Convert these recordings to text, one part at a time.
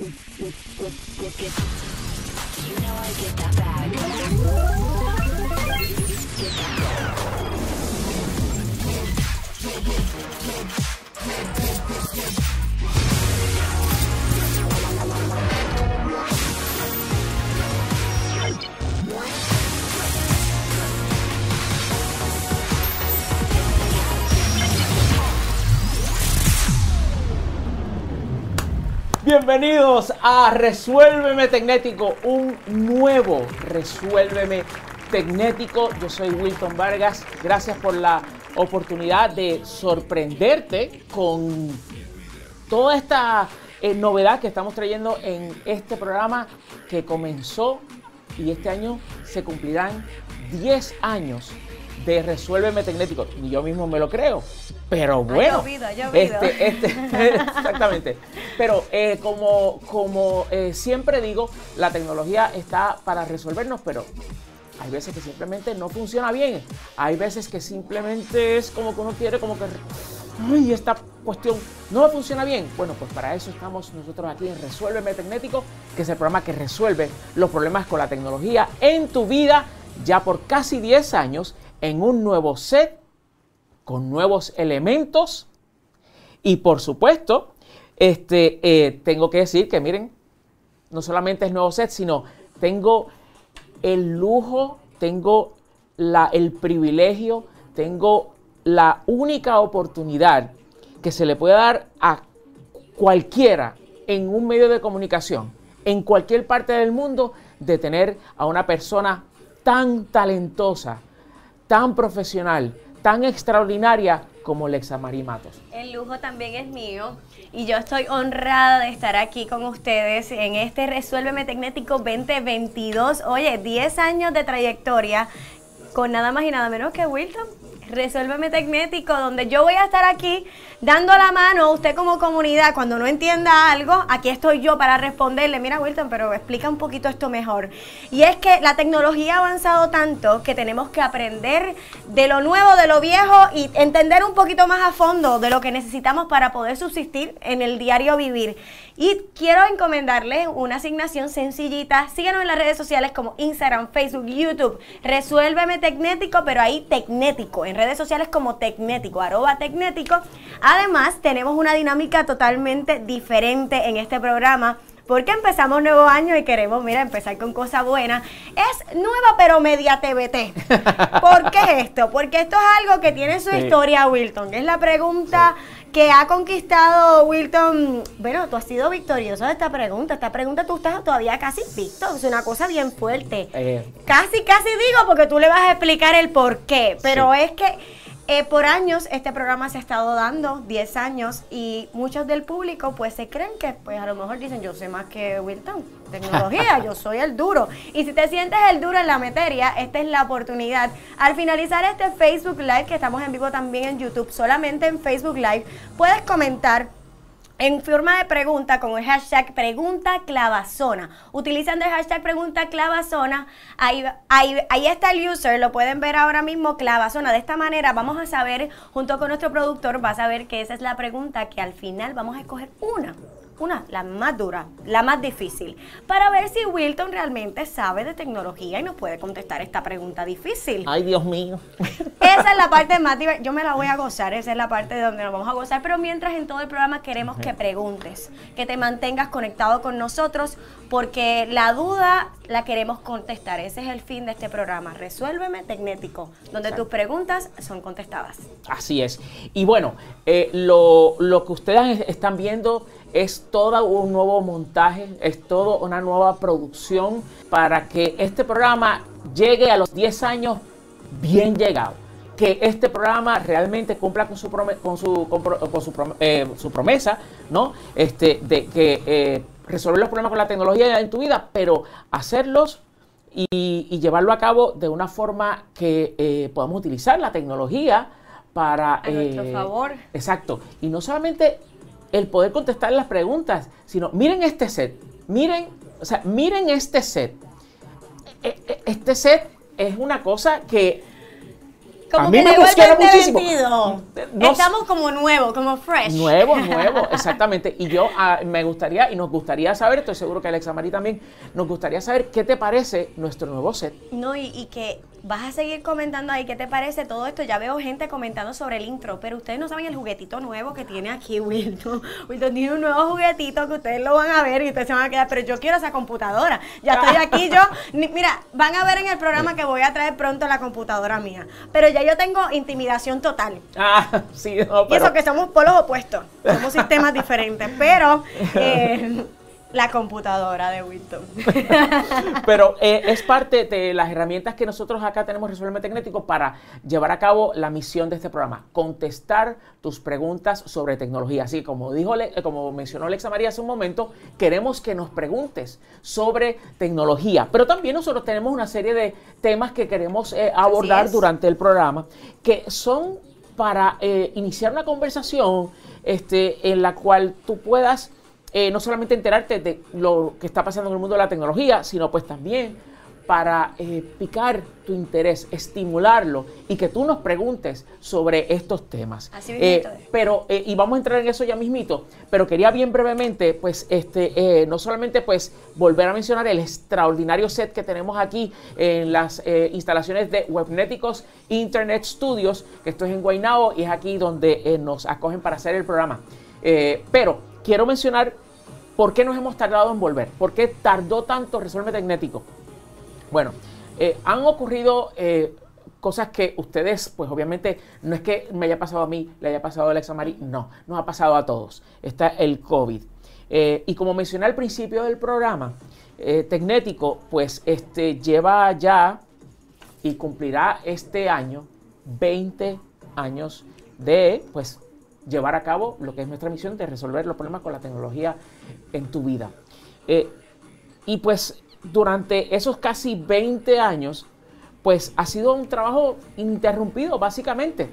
You know I get that bag. Get that bag. Bienvenidos a Resuélveme Tecnético, un nuevo Resuélveme Tecnético. Yo soy Wilton Vargas. Gracias por la oportunidad de sorprenderte con toda esta eh, novedad que estamos trayendo en este programa que comenzó y este año se cumplirán 10 años de Resuélveme Tecnético. Ni yo mismo me lo creo. Pero bueno, ha llovido, ha llovido. Este, este, exactamente. Pero eh, como, como eh, siempre digo, la tecnología está para resolvernos, pero hay veces que simplemente no funciona bien. Hay veces que simplemente es como que uno quiere como que, ay, esta cuestión no funciona bien. Bueno, pues para eso estamos nosotros aquí en Resuélveme Tecnético, que es el programa que resuelve los problemas con la tecnología en tu vida ya por casi 10 años en un nuevo set con nuevos elementos. Y por supuesto, este, eh, tengo que decir que miren, no solamente es nuevo set, sino tengo el lujo, tengo la, el privilegio, tengo la única oportunidad que se le puede dar a cualquiera en un medio de comunicación, en cualquier parte del mundo, de tener a una persona tan talentosa, tan profesional, tan extraordinaria como Lexa Marí Matos. El lujo también es mío y yo estoy honrada de estar aquí con ustedes en este Resuélveme Tecnético 2022. Oye, 10 años de trayectoria con nada más y nada menos que Wilton. Resuélveme Tecnético, donde yo voy a estar aquí dando la mano a usted como comunidad. Cuando no entienda algo, aquí estoy yo para responderle. Mira, Wilton, pero explica un poquito esto mejor. Y es que la tecnología ha avanzado tanto que tenemos que aprender de lo nuevo, de lo viejo y entender un poquito más a fondo de lo que necesitamos para poder subsistir en el diario vivir. Y quiero encomendarle una asignación sencillita. Síguenos en las redes sociales como Instagram, Facebook, YouTube. Resuélveme Tecnético, pero ahí Tecnético. En redes sociales como Tecnético, arroba Tecnético. Además, tenemos una dinámica totalmente diferente en este programa porque empezamos nuevo año y queremos, mira, empezar con cosas buenas. Es nueva pero media TBT. ¿Por qué esto? Porque esto es algo que tiene su Sí. historia, Wilton. Es la pregunta que ha conquistado Wilton. Bueno, tú has sido victorioso de esta pregunta. Esta pregunta tú estás todavía casi victo. Es una cosa bien fuerte. Eh, Casi, casi digo porque tú le vas a explicar el por qué. Pero es que eh, por años este programa se ha estado dando, 10 años, y muchos del público pues se creen que pues a lo mejor dicen yo sé más que Wilton, tecnología, yo soy el duro. Y si te sientes el duro en la materia, esta es la oportunidad. Al finalizar este Facebook Live, que estamos en vivo también en YouTube, solamente en Facebook Live, puedes comentar en forma de pregunta con el hashtag pregunta clavazona. Utilizando el hashtag pregunta clavazona, ahí, ahí, ahí está el user, lo pueden ver ahora mismo clavazona. De esta manera vamos a saber, junto con nuestro productor, vas a ver que esa es la pregunta que al final vamos a escoger una. Una, la más dura, la más difícil, para ver si Wilton realmente sabe de tecnología y nos puede contestar esta pregunta difícil. ay, Dios mío. Esa es la parte más divertida. Yo me la voy a gozar. Esa es la parte donde nos vamos a gozar. Pero mientras en todo el programa queremos que preguntes, que te mantengas conectado con nosotros, porque la duda la queremos contestar. Ese es el fin de este programa. Resuélveme Tecnético, donde tus preguntas son contestadas. Así es. Y bueno, eh, lo, lo que ustedes están viendo es todo un nuevo montaje, es todo una nueva producción para que este programa llegue a los 10 años bien llegado. Que este programa realmente cumpla con su, prome- con su, con su, prom- eh, su promesa, ¿no? Este, de que eh, resolver los problemas con la tecnología en tu vida, pero hacerlos y, y llevarlo a cabo de una forma que eh, podamos utilizar la tecnología para... A nuestro favor. Exacto. Y no solamente el poder contestar las preguntas, sino miren este set, miren, o sea, miren este set. E- e- Este set es una cosa que Como a mí que me emociona muchísimo. 2022. No- Estamos como nuevos, como fresh. Nuevo, nuevo, exactamente. Y yo ah, me gustaría y nos gustaría saber, estoy seguro que Alexa Marí también, nos gustaría saber qué te parece nuestro nuevo set. No, y, y que vas a seguir comentando ahí qué te parece todo esto. Ya veo gente comentando sobre el intro, pero ustedes no saben el juguetito nuevo que tiene aquí Wilton. Wilton tiene un nuevo juguetito que ustedes lo van a ver y ustedes se van a quedar, pero yo quiero esa computadora. Ya estoy aquí yo. Ni- mira, van a ver en el programa que voy a traer pronto la computadora mía. Pero ya yo tengo intimidación total. Ah, sí, no, Y eso que somos polos opuestos, somos sistemas diferentes, pero eh, la computadora de Wilton. pero eh, es parte de las herramientas que nosotros acá tenemos en Resuelve Tecnético para llevar a cabo la misión de este programa, contestar tus preguntas sobre tecnología. Así como dijo, eh, como mencionó Alexa María hace un momento, queremos que nos preguntes sobre tecnología, pero también nosotros tenemos una serie de temas que queremos eh, abordar durante el programa que son para eh, iniciar una conversación este, en la cual tú puedas eh, no solamente enterarte de lo que está pasando en el mundo de la tecnología, sino pues también para eh, picar tu interés, estimularlo y que tú nos preguntes sobre estos temas. Así Eh, pero, eh, y vamos a entrar en eso ya mismito, pero quería bien brevemente, pues, este, no solamente, pues, volver a mencionar el extraordinario set que tenemos aquí en las instalaciones de Webnéticos Internet Studios, que esto es en Guaynabo y es aquí donde nos acogen para hacer el programa. Pero quiero mencionar por qué nos hemos tardado en volver, por qué tardó tanto Resuelve Tecnético. Bueno, eh, han ocurrido eh, cosas que ustedes, pues obviamente, no es que me haya pasado a mí, le haya pasado a Alexa Mari, no, nos ha pasado a todos. Está el COVID. Eh, y como mencioné al principio del programa, Tecnético, pues este, lleva ya y cumplirá este año 20 años de, pues, llevar a cabo lo que es nuestra misión de resolver los problemas con la tecnología en tu vida. Eh, y pues durante esos casi 20 años, pues ha sido un trabajo ininterrumpido, básicamente.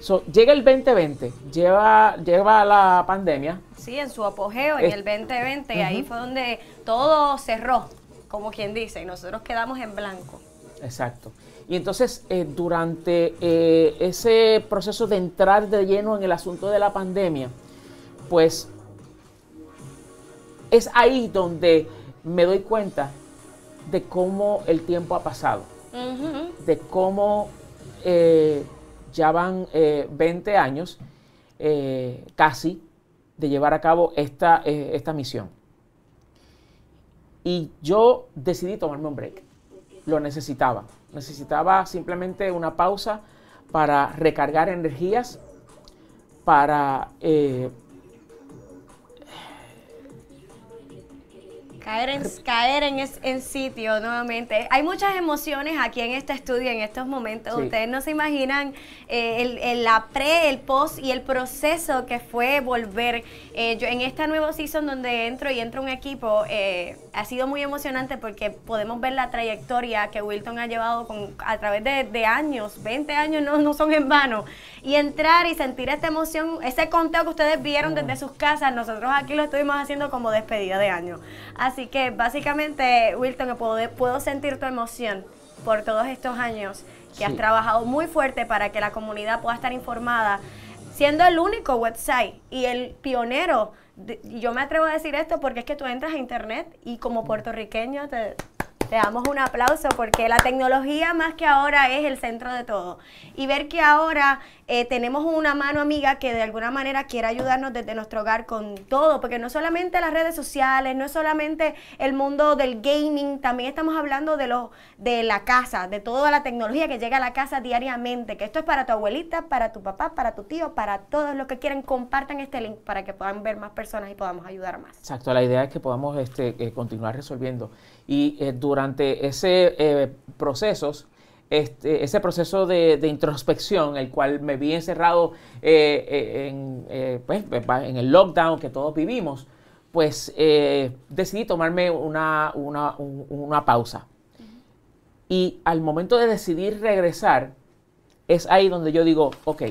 So, llega el 2020, lleva, lleva la pandemia, Sí, en su apogeo, en Es- el 2020, y ahí fue donde todo cerró, como quien dice, y nosotros quedamos en blanco. Exacto. Y entonces, eh, durante eh, ese proceso de entrar de lleno en el asunto de la pandemia, pues es ahí donde me doy cuenta de cómo el tiempo ha pasado, de cómo eh, ya van eh, 20 años casi de llevar a cabo esta, esta misión. Y yo decidí tomarme un break. Lo necesitaba. Necesitaba simplemente una pausa para recargar energías, para eh, Caer en, caer en, es- en sitio nuevamente. Hay muchas emociones aquí en este estudio en estos momentos. Sí. Ustedes no se imaginan eh, el, el- la pre, el post y el proceso que fue volver. Eh, yo en esta nueva season donde entro y entro un equipo, eh, ha sido muy emocionante porque podemos ver la trayectoria que Wilton ha llevado con, a través de, de años, 20 años no, no son en vano. Y entrar y sentir esta emoción, ese conteo que ustedes vieron desde sus casas, nosotros aquí lo estuvimos haciendo como despedida de año. Así que básicamente, Wilton, puedo, puedo sentir tu emoción por todos estos años que has Sí. trabajado muy fuerte para que la comunidad pueda estar informada, siendo el único website y el pionero. de- yo me atrevo a decir esto porque es que tú entras a internet y como puertorriqueño te, te damos un aplauso porque la tecnología más que ahora es el centro de todo. Y ver que ahora eh, tenemos una mano amiga que de alguna manera quiere ayudarnos desde nuestro hogar con todo, porque no solamente las redes sociales, no es solamente el mundo del gaming, también estamos hablando de, lo, de la casa, de toda la tecnología que llega a la casa diariamente, que esto es para tu abuelita, para tu papá, para tu tío, para todos los que quieran, compartan este link para que puedan ver más personas y podamos ayudar más. Exacto, la idea es que podamos este, eh, continuar resolviendo. Y eh, durante ese eh, procesos, este, ese proceso de, de introspección, el cual me vi encerrado eh, eh, en, pues, en el lockdown que todos vivimos, pues decidí tomarme una, una, un- una pausa. Y al momento de decidir regresar, es ahí donde yo digo, ok,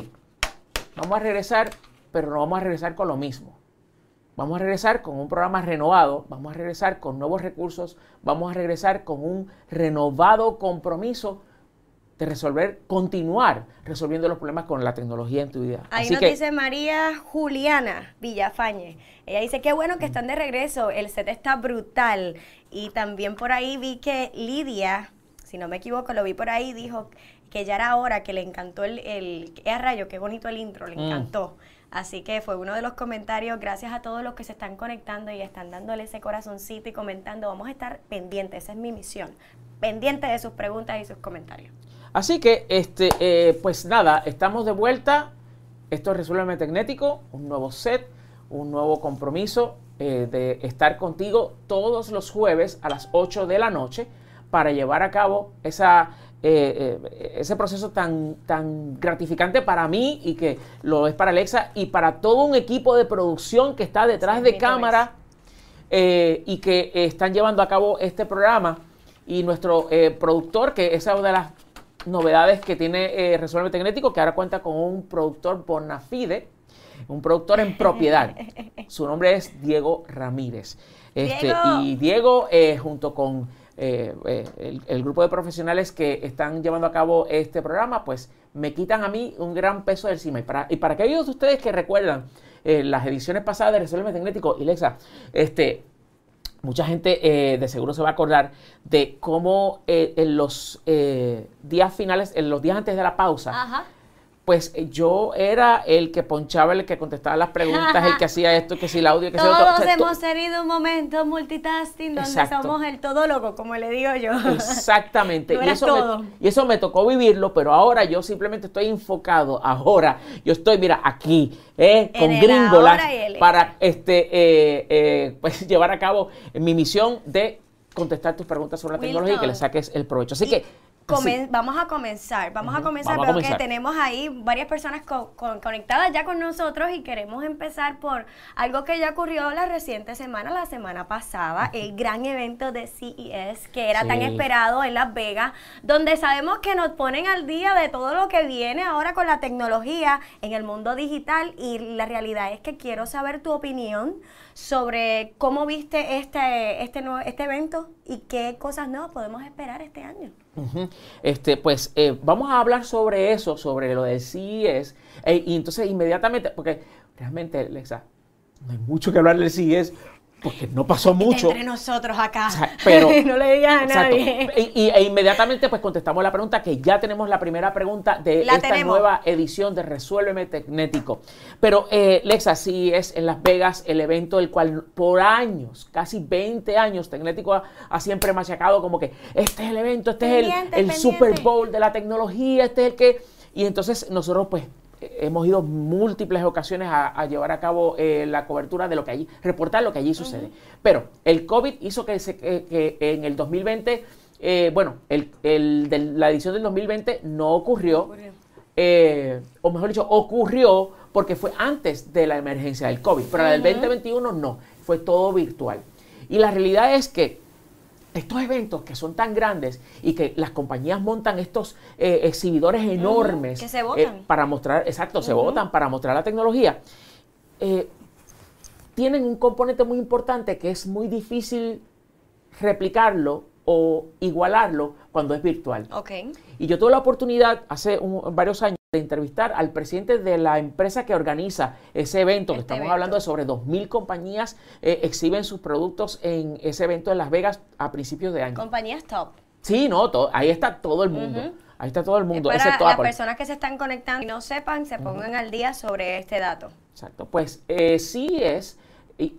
vamos a regresar, pero no vamos a regresar con lo mismo. Vamos a regresar con un programa renovado, vamos a regresar con nuevos recursos, vamos a regresar con un renovado compromiso de resolver, continuar resolviendo los problemas con la tecnología en tu vida. Ahí Así nos que, dice María Juliana Villafañe. Ella dice, qué bueno que están de regreso, el set está brutal. Y también por ahí vi que Lidia, si no me equivoco, lo vi por ahí, dijo que ya era hora, que le encantó el, el eh, rayo, qué bonito el intro, le Mm. Así que fue uno de los comentarios, gracias a todos los que se están conectando y están dándole ese corazoncito y comentando. Vamos a estar pendientes, esa es mi misión, pendiente de sus preguntas y sus comentarios. así que este, eh, pues nada, estamos de vuelta. Esto es Resuélveme Tecnético, un nuevo set, un nuevo compromiso eh, de estar contigo todos los jueves a las 8 de la noche para llevar a cabo esa, eh, eh, ese proceso tan, tan gratificante para mí y que lo es para Alexa y para todo un equipo de producción que está detrás Sí, de mito es. cámara eh, y que están llevando a cabo este programa. Y nuestro productor, que esa es una de las novedades que tiene Resuelve Tecnético, que ahora cuenta con un productor bona fide, un productor en propiedad. Su nombre es Diego Ramírez. Este, ¡Diego! Y Diego, junto con eh, eh, el, grupo de profesionales que están llevando a cabo este programa, pues me quitan a mí un gran peso del encima. Y para, y para aquellos de ustedes que recuerdan eh, las ediciones pasadas de Resuelve Tecnético y Lexa, este, mucha gente eh, de seguro se va a acordar de cómo en los días finales, en los días antes de la pausa, Ajá. Pues eh, yo era el que ponchaba, el que contestaba las preguntas, el que hacía esto, que si el audio, que si lo otro. Todos sea, hemos tenido un momento multitasking donde Exacto. somos el todólogo, como le digo yo. Exactamente. Y, eso todo. me, y eso me tocó vivirlo, pero ahora yo simplemente estoy enfocado. Ahora yo estoy, mira, aquí, eh, con gringolas para este, eh, eh, pues, llevar a cabo mi misión de contestar tus preguntas sobre la tecnología y que le saques el provecho. Así Y que. Comen- sí. Vamos a comenzar, vamos a comenzar, vamos a que tenemos ahí varias personas co- con- conectadas ya con nosotros y queremos empezar por algo que ya ocurrió la reciente semana, la semana pasada, el gran evento de CES que era tan esperado en Las Vegas, donde sabemos que nos ponen al día de todo lo que viene ahora con la tecnología en el mundo digital y la realidad es que quiero saber tu opinión sobre cómo viste este, este, nuevo- este evento y qué cosas nuevas podemos esperar este año. Este, pues eh, vamos a hablar sobre eso, sobre lo del CES. eh, y entonces inmediatamente, porque realmente, Alexa, no hay mucho que hablar del CES, porque no pasó mucho. Entre nosotros acá. O sea, pero- no le digas a Exacto. nadie. Y, y- e inmediatamente pues contestamos la pregunta que ya tenemos la primera pregunta de La esta tenemos. nueva edición de Resuélveme Tecnético. Pero eh, Lexa, sí es en Las Vegas el evento el cual por años, casi 20 años, Tecnético ha, ha siempre machacado como que este es el evento, este es el, el. Super Bowl de la tecnología, este es el que... Y entonces nosotros pues hemos ido múltiples ocasiones a, a llevar a cabo eh, la cobertura de lo que allí, reportar lo que allí sucede. Pero el COVID hizo que, se, que- que en el 2020, eh, bueno, el, el de la edición del 2020 no ocurrió, Ocurrió. eh, o mejor dicho, ocurrió porque fue antes de la emergencia del COVID, pero la del 2021 no, fue todo virtual. Y la realidad es que estos eventos que son tan grandes y que las compañías montan estos eh, exhibidores enormes que se botan. eh, para mostrar, exacto, se votan para mostrar la tecnología, eh, tienen un componente muy importante que es muy difícil replicarlo o igualarlo cuando es virtual. Ok. Y yo tuve la oportunidad hace un- varios años de entrevistar al presidente de la empresa que organiza ese evento, que Este estamos evento. hablando de sobre 2.000 compañías eh, exhiben sus productos en ese evento en Las Vegas a principios de año. Compañías top. Sí, no, todo- ahí está todo el mundo. Ahí está todo el mundo, Para excepto las Apple. personas que se están conectando y no sepan, se pongan al día sobre este dato. Exacto. Pues eh, sí es, y,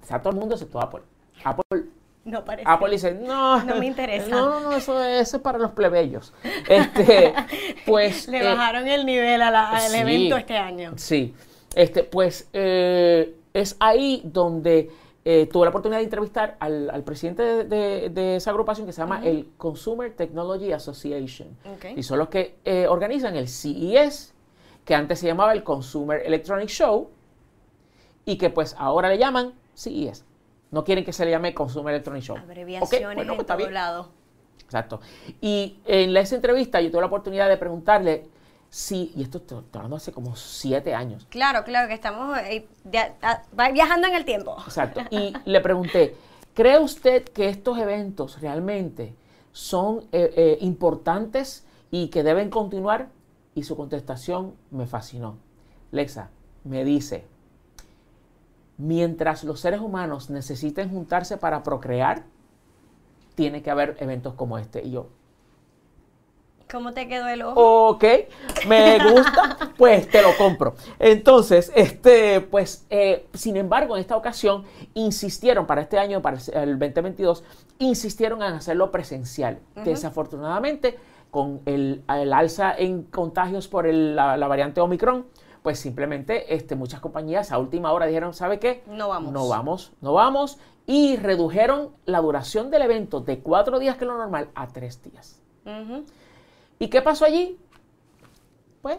está todo el mundo excepto Apple. Apple No parece. Apple dice, no, No me interesa. No, no, no, eso, eso es para los plebeyos. Este, pues. Le eh, bajaron el nivel a la- al sí. evento este año. Sí. Este, pues eh, es ahí donde eh, tuve la oportunidad de entrevistar al, al presidente de, de- de esa agrupación que se llama el Consumer Technology Association. Y son los que organizan el CES, que antes se llamaba el Consumer Electronic Show, y que pues ahora le llaman CES. No quieren que se le llame Consumer Electronic Show. Abreviaciones bueno, pues en está todo lado. Exacto. Y en la- esa entrevista yo tuve la oportunidad de preguntarle si, y esto estoy hablando hace como siete años, Claro, claro, que estamos eh, ah, viajando en el tiempo. exacto, y le pregunté, ¿cree usted que estos eventos realmente son eh, eh, importantes y que deben continuar y su contestación me fascinó. Lexa me dice, mientras los seres humanos necesiten juntarse para procrear, tiene que haber eventos como este. Y yo, ¿Cómo te quedó el ojo? Ok, me gusta, pues te lo compro. Entonces, este, pues, eh, sin embargo, en esta ocasión insistieron para este año, para el 2022, insistieron en hacerlo presencial. Desafortunadamente, con el, alza en contagios por la, variante Omicron, pues simplemente este, muchas compañías a última hora dijeron, ¿sabe qué? No vamos. No vamos, no vamos. Y redujeron la duración del evento de cuatro días, que es lo normal, a tres días. ¿Y qué pasó allí? Pues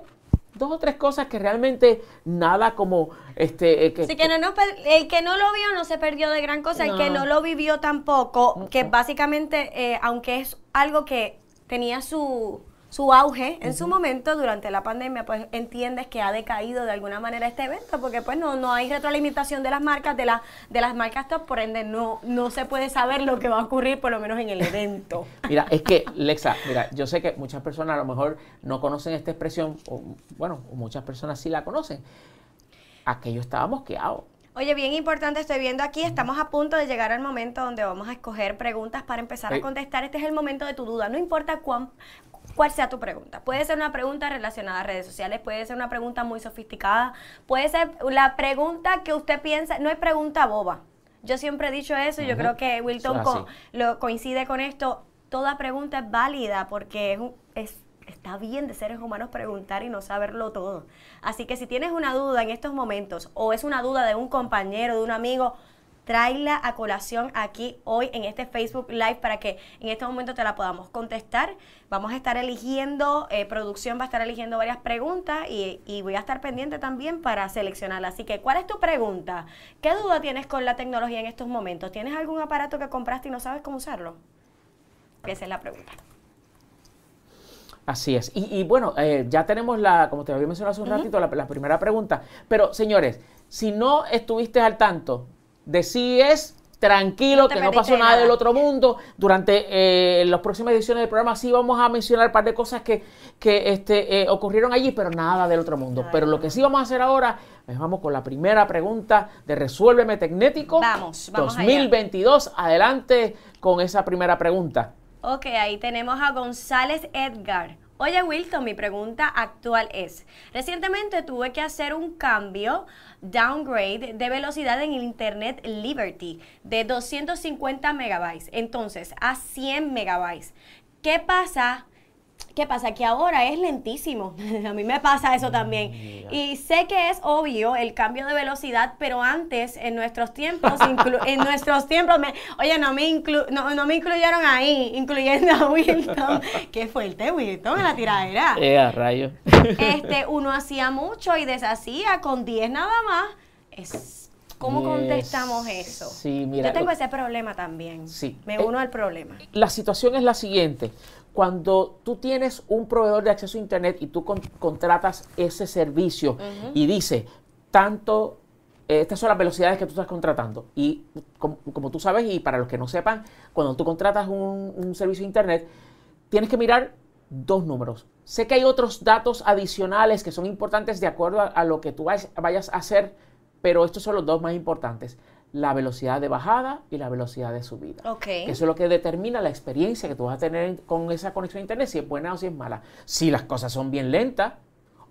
dos o tres cosas que realmente nada como este eh, que, que no, el que no lo vio no se perdió de gran cosa el que no lo vivió tampoco que básicamente eh, aunque es algo que tenía su su auge en su momento durante la pandemia, pues entiendes que ha decaído de alguna manera este evento, porque pues no, no hay retroalimentación de las marcas, de, la, de las marcas top, por ende no, no se puede saber lo que va a ocurrir, por lo menos en el evento. Mira, es que, Lexa, mira, yo sé que muchas personas a lo mejor no conocen esta expresión, o bueno, muchas personas sí la conocen. Aquello estaba mosqueado. Oye, bien importante, estoy viendo aquí, estamos a punto de llegar al momento donde vamos a escoger preguntas para empezar a contestar. Este es el momento de tu duda, no importa cuán, cuál sea tu pregunta. Puede ser una pregunta relacionada a redes sociales, puede ser una pregunta muy sofisticada, puede ser la pregunta que usted piensa, no es pregunta boba. Yo siempre he dicho eso, yo creo que Wilton lo coincide con esto. Toda pregunta es válida porque es, está bien de seres humanos preguntar y no saberlo todo. Así que si tienes una duda en estos momentos o es una duda de un compañero, de un amigo, tráela a colación aquí hoy en este Facebook Live para que en este momento te la podamos contestar. Vamos a estar eligiendo, eh, producción va a estar eligiendo varias preguntas y, y, voy a estar pendiente también para seleccionarla. Así que, ¿cuál es tu pregunta? ¿Qué duda tienes con la tecnología en estos momentos? ¿Tienes algún aparato que compraste y no sabes cómo usarlo? Esa es la pregunta. Así es. Y, bueno, eh, ya tenemos la, como te había mencionado hace un ratito, la, la primera pregunta. Pero, señores, si no estuviste al tanto decides tranquilo, que no pasó nada, del otro mundo. Durante eh, las próximas ediciones del programa sí vamos a mencionar un par de cosas que, que este, eh, ocurrieron allí, pero nada del otro mundo. pero lo que sí vamos a hacer ahora es vamos con la primera pregunta de Resuélveme Tecnético vamos, vamos 2022. Adelante con esa primera pregunta. Ok, ahí tenemos a González Edgar. Oye Wilton, mi pregunta actual es, recientemente tuve que hacer un cambio, downgrade de velocidad en el Internet Liberty de 250 megabytes, entonces a 100 megabytes. ¿Qué pasa ¿Qué pasa? Que ahora es lentísimo. a mí me pasa eso también. Y sé que es obvio el cambio de velocidad, pero antes, en nuestros tiempos, en nuestros tiempos, oye, no me, no, me incluyeron ahí, incluyendo a Wilton. Qué fuerte, Wilton, en la tiradera. Eh, a rayo. este, uno hacía mucho y deshacía con 10 nada más. Es, ¿Cómo contestamos eso? Sí, mira. Yo tengo ese problema también. Sí. Me uno al problema. La situación es la siguiente cuando tú tienes un proveedor de acceso a Internet y tú contratas ese servicio y dice, tanto, eh, estas son las velocidades que tú estás contratando. Y como, tú sabes, y para los que no sepan, cuando tú contratas un, servicio de Internet, tienes que mirar dos números. Sé que hay otros datos adicionales que son importantes de acuerdo a, lo que tú vayas a hacer, pero estos son los dos más importantes la velocidad de bajada y la velocidad de subida. Eso es lo que determina la experiencia que tú vas a tener con esa conexión a internet, si es buena o si es mala. Si las cosas son bien lentas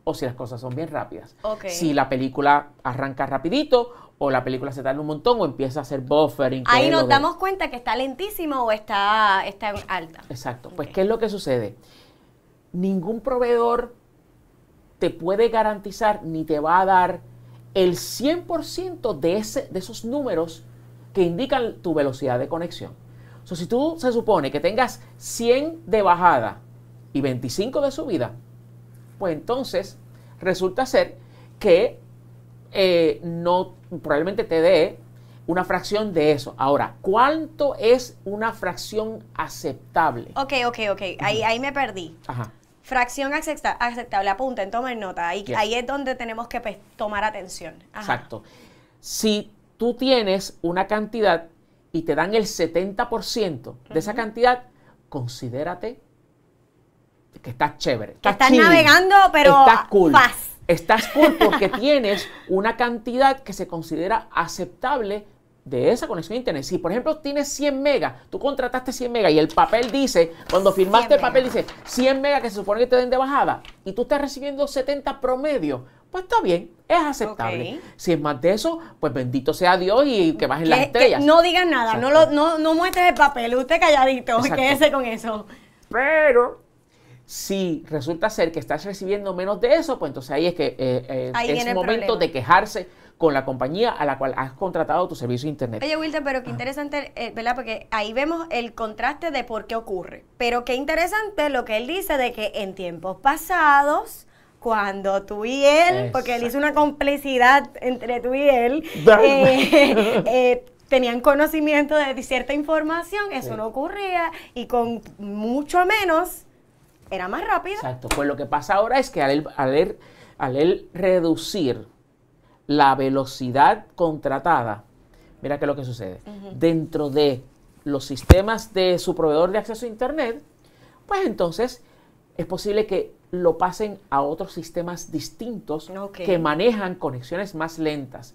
o si las cosas son bien rápidas. Si la película arranca rapidito o la película se tarda un montón o empieza a hacer buffering. Ahí nos damos cuenta que está lentísimo o está, está alta. Exacto. Pues, ¿qué es lo que sucede? Ningún proveedor te puede garantizar ni te va a dar el 100% de, ese, de esos números que indican tu velocidad de conexión. So, si tú se supone que tengas 100 de bajada y 25 de subida, pues entonces resulta ser que eh, no probablemente te dé una fracción de eso. Ahora, ¿cuánto es una fracción aceptable? Ok, ok, ok. Ahí, ahí me perdí. Ajá. Fracción aceptable, apunten, tomen nota. Ahí, ahí es donde tenemos que pues, tomar atención. Exacto. Si tú tienes una cantidad y te dan el 70% de esa cantidad, considérate que estás chévere. Estás, estás navegando, pero estás cool. fast. Estás cool porque tienes una cantidad que se considera aceptable de esa conexión a internet. Si por ejemplo tienes 100 megas, tú contrataste 100 megas y el papel dice, cuando firmaste 100 el papel dice 100 megas que se supone que te den de bajada y tú estás recibiendo 70 promedio, pues está bien, es aceptable. Si es más de eso, pues bendito sea Dios y que bajen las Que- que estrellas. no digan nada, no, lo, no, no muestres el papel, usted calladito, Exacto. quédese con eso. Pero si resulta ser que estás recibiendo menos de eso, pues entonces ahí es que eh, eh, Ahí es momento problema. de quejarse con la compañía a la cual has contratado tu servicio de internet. Oye, Wilton, pero qué interesante, eh, ¿verdad? Porque ahí vemos el contraste de por qué ocurre. Pero qué interesante lo que él dice de que en tiempos pasados, cuando tú y él, porque él hizo una complicidad entre tú y él, eh, eh, tenían conocimiento de cierta información, eso Sí. no ocurría y con mucho menos era más rápido. Exacto. Pues lo que pasa ahora es que al él, al él- al él reducir la velocidad contratada, mira qué es lo que sucede. Dentro de los sistemas de su proveedor de acceso a Internet, pues entonces es posible que lo pasen a otros sistemas distintos que manejan conexiones más lentas.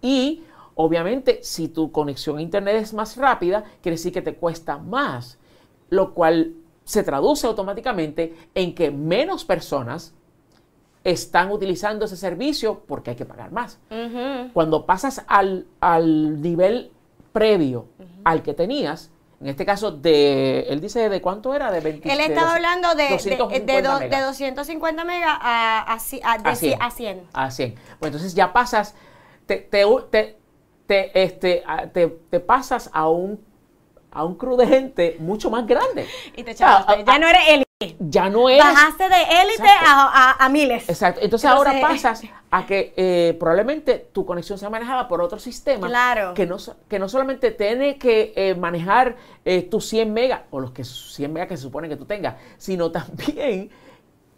Y obviamente si tu conexión a Internet es más rápida, quiere decir que te cuesta más, lo cual se traduce automáticamente en que menos personas están utilizando ese servicio porque hay que pagar más. Ujú. Cuando pasas al, al nivel previo al que tenías, en este caso de, él dice de cuánto era, de 20 Él de estaba hablando de, de, 250 de, do- megas. de 250 megas a, a, a- de A 100. ci- a 100. a 100. Pues entonces ya pasas, te, te, te, te, este, te, te pasas a un, a un crew de gente mucho más grande. Y te O sea, echaste. a- Ya a- no eres élite. Ya no eres... Bajaste de élite a, a- a miles. Exacto. Entonces, Entonces- ahora pasas a que eh, probablemente tu conexión sea manejada por otro sistema Claro. que, no, que no solamente tiene que eh, manejar eh, tus 100 megas o los que 100 megas que se supone que tú tengas, sino también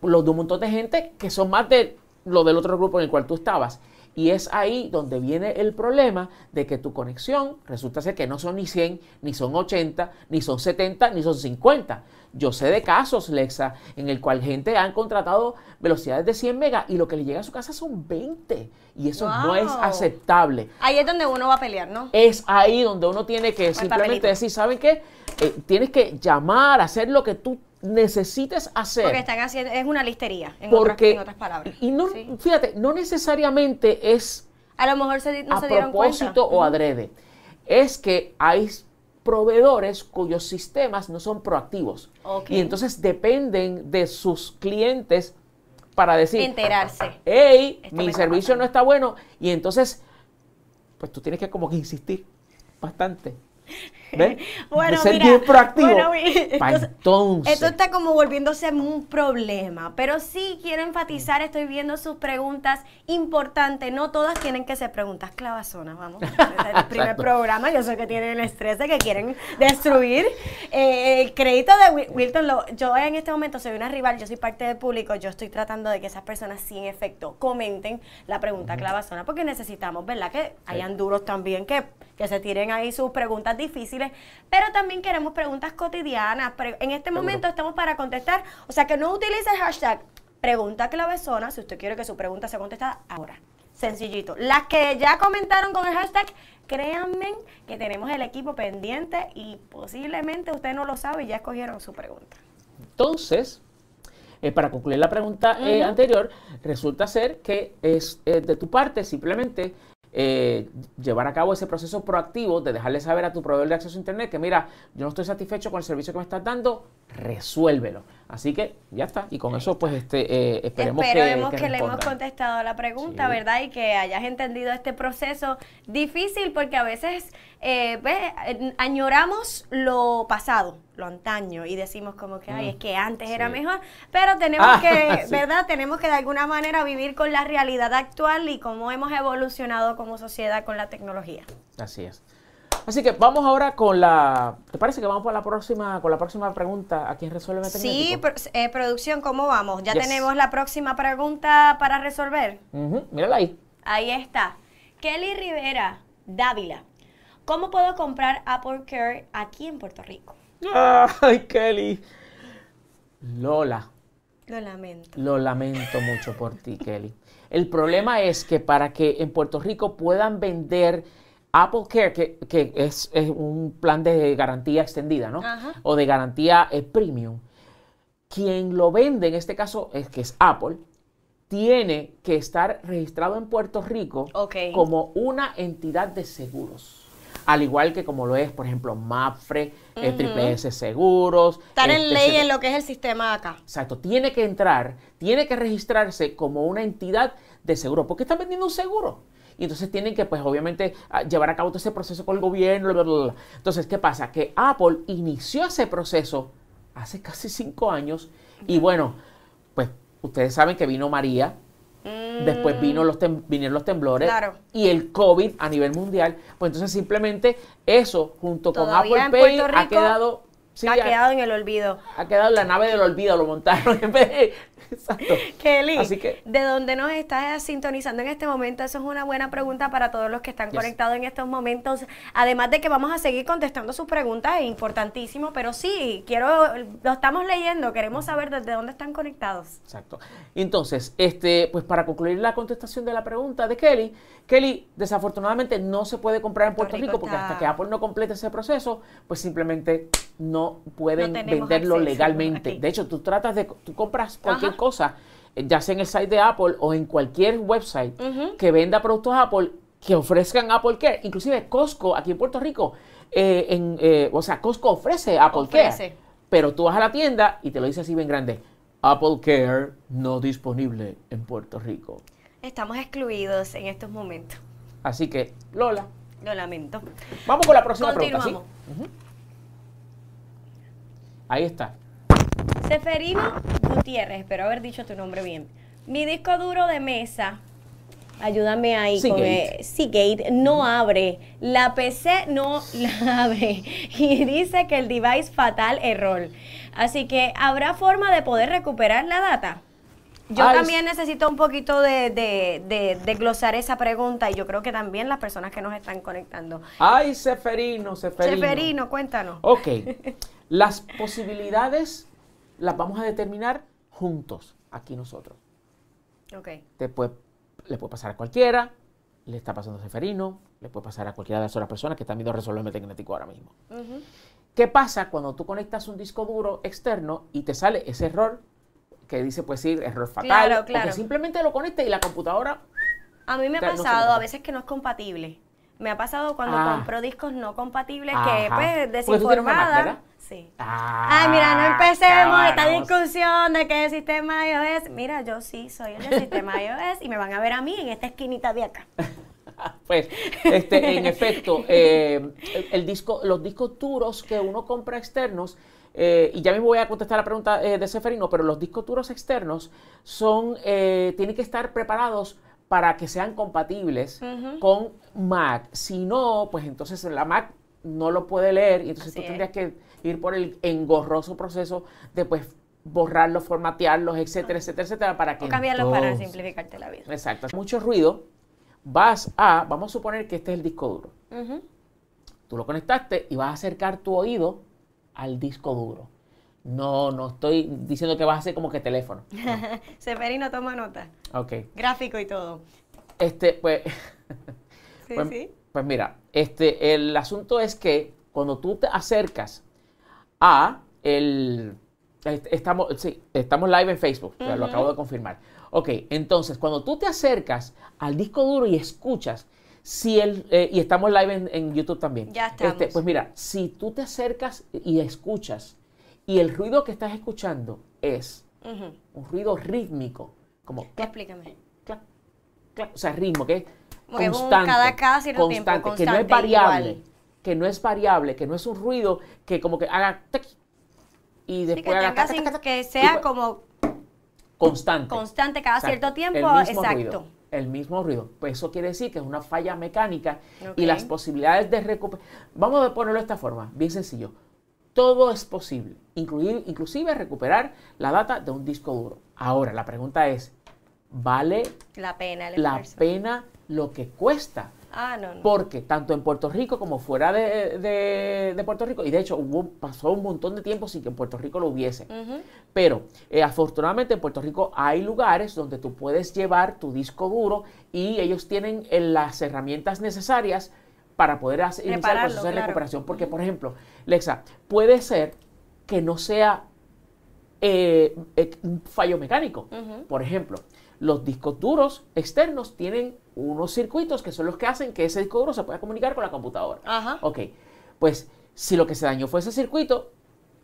los de un montón de gente que son más de lo del otro grupo en el cual tú estabas. Y es ahí donde viene el problema de que tu conexión resulta ser que no son ni 100, ni son 80, ni son 70, ni son 50. Yo sé de casos, Lexa, en el cual gente han contratado velocidades de 100 megas y lo que le llega a su casa son 20. Y eso no es aceptable. Ahí es donde uno va a pelear, ¿no? Es ahí donde uno tiene que simplemente papelito. decir, ¿saben qué? Eh, tienes que llamar, hacer lo que tú necesites hacer. Porque están haciendo, es una listería, en, otras, Porque, en otras palabras. y no, Sí. fíjate, no necesariamente es A lo mejor se, no a se dieron propósito cuenta. o adrede. Es que hay proveedores cuyos sistemas no son proactivos. Y entonces dependen de sus clientes para decir, Enterarse. hey, Esto mi servicio pasando". no está bueno. Y entonces, pues tú tienes que como que insistir bastante. ¿Ves? Bueno, ser mira, bien proactivo. bueno, entonces, entonces, Esto está como volviéndose un problema, pero sí quiero enfatizar, estoy viendo sus preguntas importantes, no todas tienen que ser preguntas clavazonas, vamos. Este es el primer programa, yo sé que tienen el estrés de que quieren destruir eh, el crédito de Wil- Wilton. lo- yo en este momento soy una rival, yo soy parte del público, yo estoy tratando de que esas personas sí en efecto comenten la pregunta clavazona, porque necesitamos, ¿verdad? Que hayan duros también que, que se tiren ahí sus preguntas difíciles, pero también queremos preguntas cotidianas. Pre- en este Seguro. momento estamos para contestar, o sea que no utilice el hashtag pregunta clavazona si usted quiere que su pregunta sea contestada ahora. Sencillito. Las que ya comentaron con el hashtag, créanme que tenemos el equipo pendiente y posiblemente usted no lo sabe y ya escogieron su pregunta. Entonces, eh, para concluir la pregunta eh, anterior, resulta ser que es eh, de tu parte simplemente eh, llevar a cabo ese proceso proactivo de dejarle saber a tu proveedor de acceso a Internet que mira, yo no estoy satisfecho con el servicio que me estás dando, resuélvelo. Así que ya está. Y con eso, pues, este, eh, esperemos, Esperemos que, que, que le hemos contestado la pregunta, Sí. ¿verdad? Y que hayas entendido este proceso difícil porque a veces eh, añoramos lo pasado, lo antaño y decimos como que, ay, Mm, es que antes era mejor, pero tenemos Ah, que, sí. ¿verdad? Tenemos que de alguna manera vivir con la realidad actual y cómo hemos evolucionado como sociedad con la tecnología. Así es. Así que vamos ahora con la. ¿Te parece que vamos por la próxima, con la próxima pregunta a quién resuelve Sí, Metagnético? pro- eh, producción, ¿cómo vamos? Ya Yes. tenemos la próxima pregunta para resolver. Ujú, mírala ahí. Ahí está. Kelly Rivera, Dávila. ¿Cómo puedo comprar Apple Care aquí en Puerto Rico? Ay, Kelly. Lola, Lo lamento. Lo lamento mucho por ti, Kelly. El problema es que para que en Puerto Rico puedan vender Apple Care, que, que es, es un plan de garantía extendida, ¿no? Ajá. O de garantía eh, premium, quien lo vende, en este caso, es que es Apple, tiene que estar registrado en Puerto Rico como una entidad de seguros. Al igual que como lo es, por ejemplo, MAPFRE, Triple S Seguros. Estar en este, ley en lo que es el sistema acá. Exacto, tiene que entrar, tiene que registrarse como una entidad de seguro, porque están vendiendo un seguro. Y entonces tienen que, pues obviamente, a- llevar a cabo todo ese proceso con el gobierno, bla, bla, bla. Entonces, ¿qué pasa? Que Apple inició ese proceso hace casi cinco años y bueno, pues ustedes saben que vino María, después vino los vinieron los temblores Mm. Claro. y el COVID a nivel mundial, pues entonces simplemente eso junto con Apple Pay ha quedado... sí, ha ha- quedado en el olvido. ha quedado en la nave del olvido, lo montaron en vez de... Exacto. Kelly, Así que- ¿de dónde nos estás sintonizando en este momento? Eso es una buena pregunta para todos los que están Yes. conectados en estos momentos. Además de que vamos a seguir contestando sus preguntas, es importantísimo, pero sí, quiero, lo estamos leyendo, queremos saber desde dónde están conectados. Exacto. Entonces, este, pues para concluir la contestación de la pregunta de Kelly, Kelly, desafortunadamente no se puede comprar en Puerto Puerto Rico, Rico porque hasta que Apple no complete ese proceso, pues simplemente no pueden No venderlo legalmente. aquí. De hecho, tú tratas de, tú compras cualquier Ajá. cosa, eh, ya sea en el site de Apple o en cualquier website que venda productos Apple que ofrezcan Apple Care, inclusive Costco aquí en Puerto Rico, eh, en, eh, o sea, Costco ofrece Apple Ofrece. Care, pero tú vas a la tienda y te lo dice así bien grande, Apple Care no disponible en Puerto Rico. Estamos excluidos en estos momentos. Así que, Lola, Lo lamento. vamos con la próxima pregunta. Ahí está. Seferino Gutiérrez, espero haber dicho tu nombre bien. Mi disco duro de mesa, ayúdame ahí con Seagate. eh, Seagate, no abre. La PC no la abre. Y dice que el device fatal error. Así que, ¿habrá forma de poder recuperar la data? Yo Ay, también necesito un poquito de, de, de, de glosar esa pregunta y yo creo que también las personas que nos están conectando. Ay, Seferino, Seferino. Seferino, cuéntanos. Ok, las posibilidades las vamos a determinar juntos, aquí nosotros. Ok. Te puede- le puede pasar a cualquiera, le está pasando a Seferino, le puede pasar a cualquiera de las otras personas que están viendo Resolverme Tecnético ahora mismo. ¿Qué pasa cuando tú conectas un disco duro externo y te sale ese error que dice, pues sí, error fatal? Claro, claro. simplemente lo conectas y la computadora... A mí me ha no pasado pasa. a veces que no es compatible. Me ha pasado cuando Ah. compro discos no compatibles Ajá. que pues desinformada. Sí. Ah, Ay, mira, no empecemos esta discusión de que el sistema iOS. Mira, yo sí soy el del sistema iOS y me van a ver a mí en esta esquinita de acá. Pues, este, en efecto, eh, el, el disco, los discos duros que uno compra externos, eh, y ya mismo voy a contestar la pregunta eh, de Seferino, pero los discos duros externos son, eh, tienen que estar preparados para que sean compatibles con Mac. Si no, pues entonces la Mac no lo puede leer y entonces Así tú es. tendrías que ir por el engorroso proceso de pues borrarlos, formatearlos, etcétera, etcétera, etcétera, para que O cambiarlo para simplificarte la vida. Exacto. Mucho ruido. Vas a, vamos a suponer que este es el disco duro. Tú lo conectaste y vas a acercar tu oído al disco duro. No, no estoy diciendo que vas a hacer como que teléfono. Seferino toma nota. Ok. Gráfico y todo. Este, pues, Sí, pues, sí. pues mira, este, el asunto es que cuando tú te acercas a el, est- estamos, sí, estamos live en Facebook, sea, lo acabo de confirmar. Ok, entonces cuando tú te acercas al disco duro y escuchas, si el, eh, y estamos live en, en YouTube también. Ya estamos. Este, pues mira, si tú te acercas y escuchas y el ruido que estás escuchando es un ruido rítmico, como clac, Explícame. clac, clac, o sea, ritmo que es constante, cada- cada cierto tiempo, constante, que no es constante, variable, igual. Que no es variable, que no es un ruido que como que haga y Sí, después que, haga que sea como constante. constante cada cierto tiempo. el mismo Exacto. ruido, el mismo ruido. Pues eso quiere decir que es una falla mecánica y las posibilidades de recuperar. Vamos a ponerlo de esta forma, bien sencillo. Todo es posible, incluir, inclusive recuperar la data de un disco duro. Ahora, la pregunta es, ¿vale La pena, el la esfuerzo. pena lo que cuesta. Ah, no, no. Porque tanto en Puerto Rico como fuera de, de- de Puerto Rico, y de hecho hubo, pasó un montón de tiempo sin que en Puerto Rico lo hubiese. Pero eh, afortunadamente en Puerto Rico hay lugares donde tú puedes llevar tu disco duro y ellos tienen eh, las herramientas necesarias para poder hacer, iniciar el proceso de claro. recuperación. Porque, por ejemplo, Lexa, puede ser que no sea eh, un fallo mecánico. Por ejemplo, los discos duros externos tienen unos circuitos que son los que hacen que ese disco duro se pueda comunicar con la computadora. Ajá. Ok, pues si lo que se dañó fue ese circuito,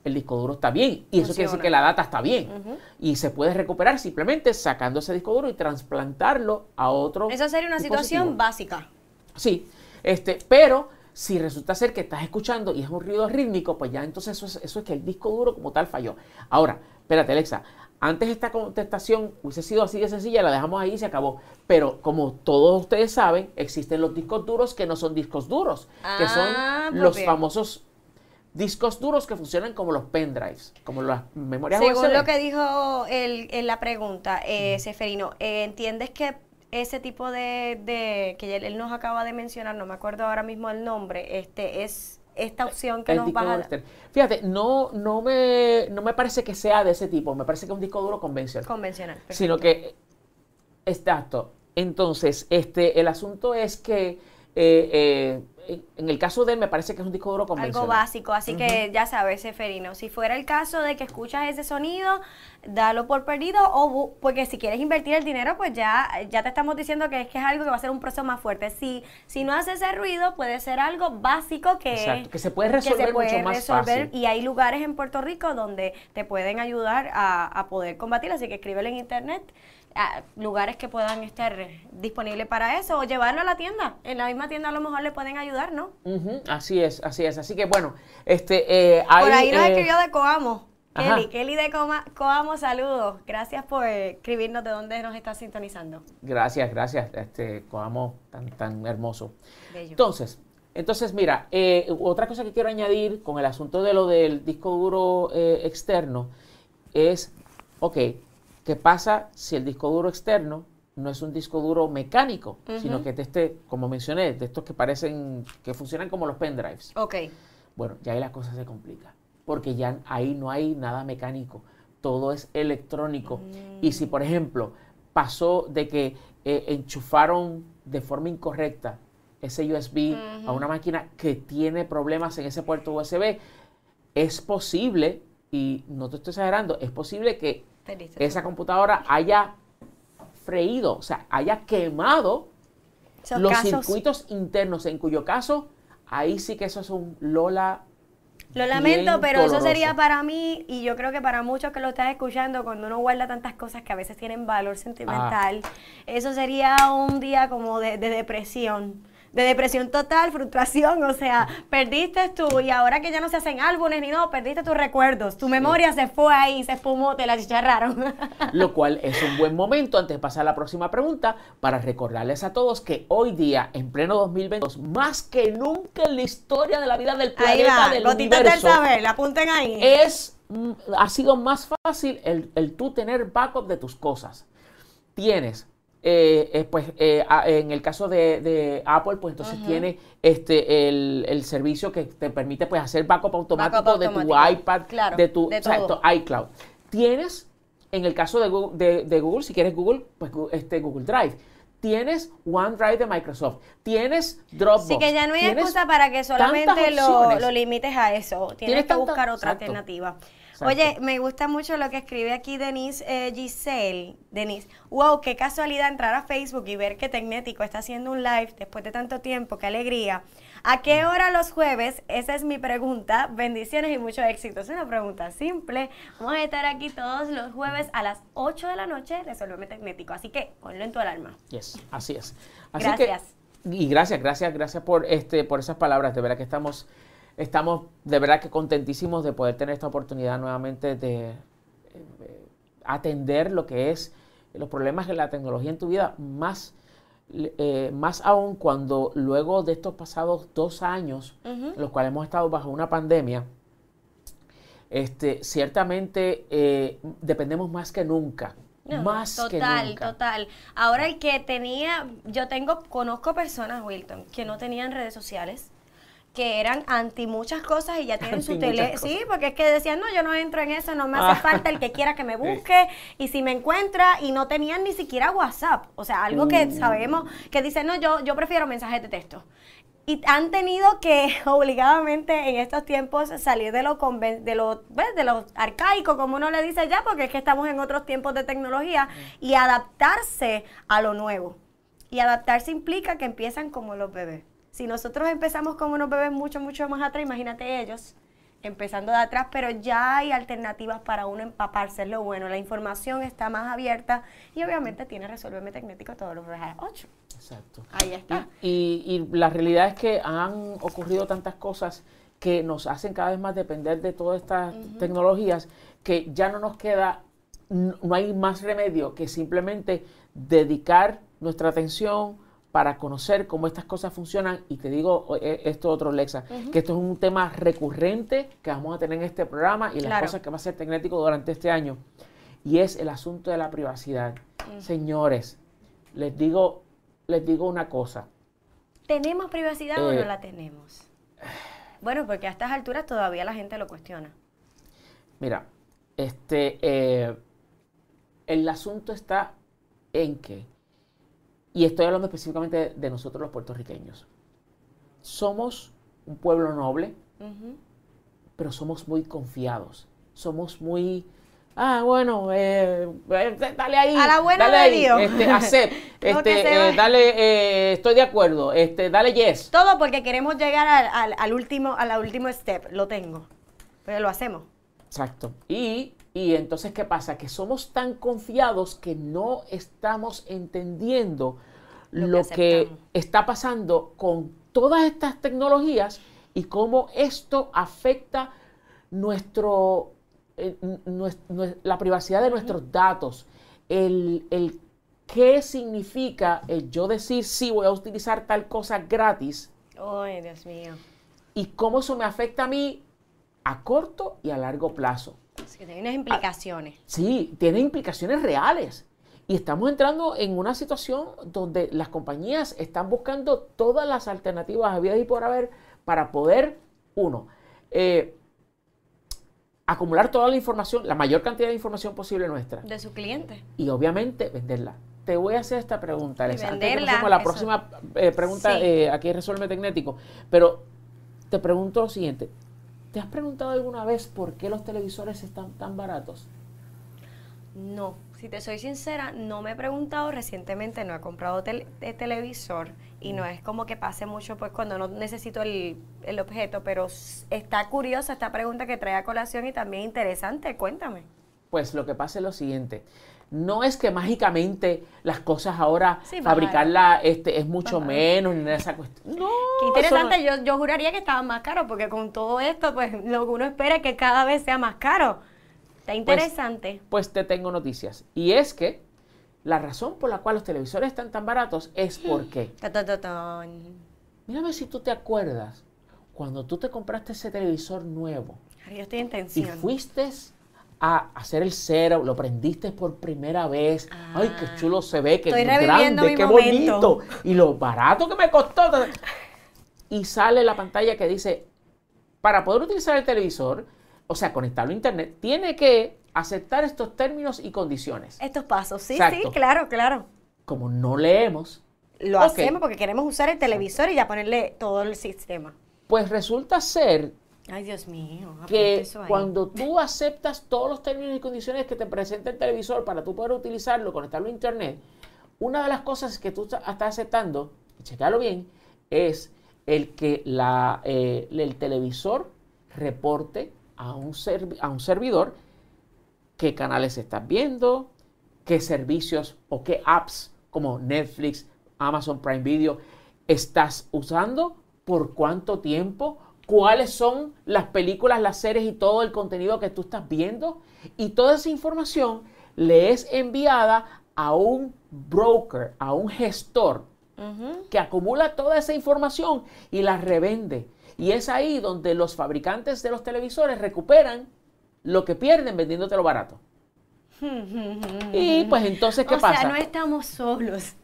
el disco duro está bien. Y eso quiere decir que la data está bien. Y se puede recuperar simplemente sacando ese disco duro y trasplantarlo a otro. Eso sería una situación básica. Sí, este, pero si resulta ser que estás escuchando y es un ruido rítmico, pues ya entonces eso es, eso es que el disco duro como tal falló. Ahora, espérate Alexa, antes esta contestación hubiese sido así de sencilla, la dejamos ahí y se acabó. Pero como todos ustedes saben, existen los discos duros que no son discos duros, que Ah, son pues los bien. famosos discos duros que funcionan como los pendrives, como las memorias Según USB. lo que dijo el, en la pregunta, eh, Seferino, eh, ¿entiendes que ese tipo de, de- que él, él nos acaba de mencionar, no me acuerdo ahora mismo el nombre, este es esta opción que El nos vas a. Fíjate, no, no, me, no me parece que sea de ese tipo, me parece que es un disco duro convencional. convencional. sino que exacto entonces este el asunto es que eh, eh, en- en el caso de él me parece que es un disco duro convencional Algo básico, así que ya sabes, Seferino, si fuera el caso de que escuchas ese sonido, dalo por perdido o bu- porque si quieres invertir el dinero, pues ya, ya te estamos diciendo que es que es algo que va a ser un proceso más fuerte. Si, si no hace ese ruido, puede ser algo básico que, Exacto, que se puede resolver mucho más fácil. y hay lugares en Puerto Rico donde te pueden ayudar a, a poder combatir, así que escríbele en internet a lugares que puedan estar disponibles para eso o llevarlo a la tienda. En la misma tienda a lo mejor le pueden ayudar, ¿no? Así es así es así que bueno este eh, hay, Por ahí nos eh, escribió de Coamo. ajá. Kelly, Kelly de Coma- Coamo, saludos. Gracias por escribirnos de dónde nos está sintonizando. gracias gracias este Coamo tan tan hermoso Bello. Entonces, entonces mira, eh, otra cosa que quiero añadir con el asunto de lo del disco duro eh, externo es, ok, ¿qué pasa si el disco duro externo no es un disco duro mecánico, sino que es de este, como mencioné, de estos que parecen, que funcionan como los pendrives? Ok. Bueno, ya ahí la cosa se complica, porque ya ahí no hay nada mecánico, todo es electrónico. Y si, por ejemplo, pasó de que eh, enchufaron de forma incorrecta ese USB a una máquina que tiene problemas en ese puerto USB, es posible, y no te estoy exagerando, es posible que. Esa computadora haya freído, o sea, haya quemado Esos los casos- circuitos internos, en cuyo caso, ahí sí que eso es un Lola. Lo lamento, pero eso sería para mí, y yo creo que para muchos que lo están escuchando, cuando uno guarda tantas cosas que a veces tienen valor sentimental, Ah. eso sería un día como de, de depresión. De depresión total, frustración, o sea, perdiste tú, y ahora que ya no se hacen álbumes ni no, perdiste tus recuerdos, tu memoria se fue ahí, se espumó, te la chicharraron. Lo cual es un buen momento antes de pasar a la próxima pregunta para recordarles a todos que hoy día, en pleno 2022, más que nunca en la historia de la vida del ahí planeta, va, del gotitas del universo, saber, la apunten ahí. es, mm, ha sido más fácil el, el tú tener backup de tus cosas. Tienes, eh, eh, pues eh, a- en el caso de, de Apple, pues entonces tiene este el, el servicio que te permite pues hacer backup automático Backup de automático, tu iPad, claro, de tu de o sea, iCloud. Tienes, en el caso de Google, de, de Google, si quieres Google, pues este Google Drive. Tienes OneDrive de Microsoft. Tienes Dropbox. Así que ya no hay excusa para que solamente lo, lo limites a eso. Tienes, Tienes que tanta- buscar otra Exacto. alternativa. Exacto. Oye, me gusta mucho lo que escribe aquí Denise eh, Giselle. Denise, wow, qué casualidad entrar a Facebook y ver que Tecnético está haciendo un live después de tanto tiempo, qué alegría. ¿A qué hora los jueves? Esa es mi pregunta. Bendiciones y mucho éxito. Es una pregunta simple. Vamos a estar aquí todos los jueves a las 8 de la noche, Resolveme Tecnético. Así que ponlo en tu alarma. Yes, así es. Así Gracias. Que, y gracias, gracias, gracias por este, por esas palabras. De verdad que estamos, estamos de verdad que contentísimos de poder tener esta oportunidad nuevamente de eh, atender lo que es los problemas de la tecnología en tu vida, más, eh, más aún cuando luego de estos pasados dos años, los cuales hemos estado bajo una pandemia, este, ciertamente eh, dependemos más que nunca más total, que nunca. Total, Ahora el que tenía, yo tengo, conozco personas, Wilton, que no tenían redes sociales, que eran anti muchas cosas y ya tienen su tele. Sí, porque es que decían, no, yo no entro en eso, no me hace ah. falta el que quiera que me busque. Y si me encuentra, y no tenían ni siquiera WhatsApp. O sea, algo que mm. sabemos, que dicen, no, yo, yo prefiero mensajes de texto. Y han tenido que obligadamente en estos tiempos salir de lo, de lo, de lo arcaico, como uno le dice ya, porque es que estamos en otros tiempos de tecnología, y adaptarse a lo nuevo. Y adaptarse implica que empiezan como los bebés. Si nosotros empezamos como unos bebés mucho, mucho más atrás, imagínate ellos empezando de atrás, pero ya hay alternativas para uno empaparse, es lo bueno. La información está más abierta y obviamente tiene Resolverme Tecnético todos los días 8. Exacto. Ahí está. Y, la realidad es que han ocurrido tantas cosas que nos hacen cada vez más depender de todas estas tecnologías que ya no nos queda, no hay más remedio que simplemente dedicar nuestra atención, para conocer cómo estas cosas funcionan. Y te digo e, esto otro, Lexa, que esto es un tema recurrente que vamos a tener en este programa y las cosas que va a ser tecnético durante este año. Y es el asunto de la privacidad. Señores, les digo, les digo una cosa. ¿Tenemos privacidad o no eh, la tenemos? Bueno, porque a estas alturas todavía la gente lo cuestiona. Mira, este, eh, el asunto está en que y estoy hablando específicamente de nosotros los puertorriqueños. Somos un pueblo noble, pero somos muy confiados. Somos muy... Ah, bueno, eh, eh, dale ahí. A la buena dale ahí, Este, acepto, este, eh, dale, estoy de acuerdo. Este, dale yes. Todo porque queremos llegar al, al, último, a la último step. Lo tengo. Pero lo hacemos. Exacto. Y y entonces, ¿qué pasa? Que somos tan confiados que no estamos entendiendo lo, que, está pasando con todas estas tecnologías y cómo esto afecta nuestro, eh, la privacidad de nuestros datos, el, el qué significa el yo decir sí voy a utilizar tal cosa gratis. Ay, Dios mío. Y cómo eso me afecta a mí a corto y a largo plazo. Que tiene unas implicaciones. sí, tiene implicaciones reales. Y estamos entrando en una situación donde las compañías están buscando todas las alternativas habidas y por haber para poder, uno, eh, acumular toda la información, la mayor cantidad de información posible nuestra. De su cliente. Y obviamente venderla. Te voy a hacer esta pregunta, Alexa. Antes la próxima eh, pregunta eh, aquí Resuelve Tecnético. Pero te pregunto lo siguiente. ¿Te has preguntado alguna vez por qué los televisores están tan baratos? No, si te soy sincera, no me he preguntado recientemente, no he comprado televisor y no es como que pase mucho pues cuando no necesito el, el, objeto, pero está curiosa esta pregunta que trae a colación y también interesante, cuéntame. Pues lo que pasa es lo siguiente, no es que mágicamente las cosas ahora fabricarla este, es mucho menos ni esa cuestión. No, Qué interesante, yo, yo juraría que estaban más caros, porque con todo esto, pues lo que uno espera es que cada vez sea más caro. Está pues, interesante. Pues, te tengo noticias. Y es que la razón por la cual los televisores están tan baratos es porque. Mírame si tú te acuerdas cuando tú te compraste ese televisor nuevo. Yo estoy en tensión. Y fuiste a hacer el cero, lo prendiste por primera vez. Ay, qué ah. chulo se ve, qué grande, qué bonito. Y lo barato que me costó. Y sale la pantalla que dice, para poder utilizar el televisor, o sea, conectarlo a internet, tiene que aceptar estos términos y condiciones. Estos pasos, sí, sí, claro, claro. Como no leemos. Lo hacemos porque queremos usar el televisor y ya ponerle todo el sistema. Pues resulta ser Ay, Dios mío. Que cuando tú aceptas todos los términos y condiciones que te presenta el televisor para tú poder utilizarlo, conectarlo a internet, una de las cosas que tú estás aceptando, y checarlo bien, es el que la, eh, el televisor reporte a un, a un servidor qué canales estás viendo, qué servicios o qué apps como Netflix, Amazon Prime Video estás usando, por cuánto tiempo, cuáles son las películas, las series y todo el contenido que tú estás viendo. Y toda esa información le es enviada a un broker, a un gestor, que acumula toda esa información y la revende. Y es ahí donde los fabricantes de los televisores recuperan lo que pierden vendiéndotelo barato. Y pues entonces, ¿qué o pasa? sea, no estamos solos.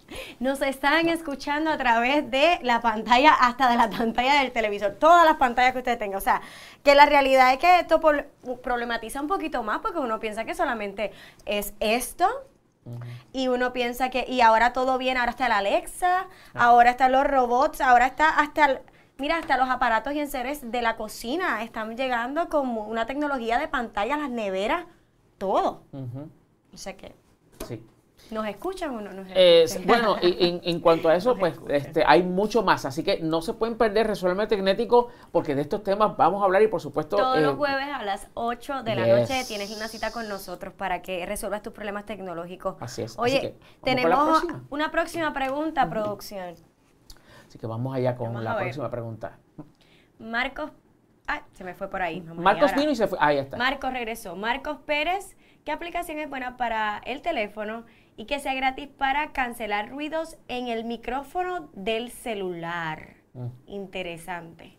Nos están escuchando a través de la pantalla, hasta de la pantalla del televisor, todas las pantallas que usted tenga. O sea, que la realidad es que esto problematiza un poquito más porque uno piensa que solamente es esto. Y uno piensa que, y ahora todo bien, ahora está la Alexa, ahora están los robots, ahora está hasta, el- mira, hasta los aparatos y enseres de la cocina están llegando con una tecnología de pantalla, las neveras, todo. O sea que, sí. ¿nos escuchan o no nos Eh, escuchan? bueno, y en, en cuanto a eso, pues este, hay mucho más, así que no se pueden perder Resuelve Tecnético, porque de estos temas vamos a hablar y por supuesto... Todos eh, los jueves a las 8 de la yes. noche tienes una cita con nosotros para que resuelvas tus problemas tecnológicos. Así es, así Oye, que, ¿vamos con la tenemos próxima? una próxima pregunta, producción. Así que vamos allá con Vamos la próxima pregunta. Marcos, ay, se me fue por ahí. Marcos vino y se fue. Ahí está. Marcos regresó. Marcos Pérez, ¿qué aplicación es buena para el teléfono y que sea gratis para cancelar ruidos en el micrófono del celular? Mm. Interesante.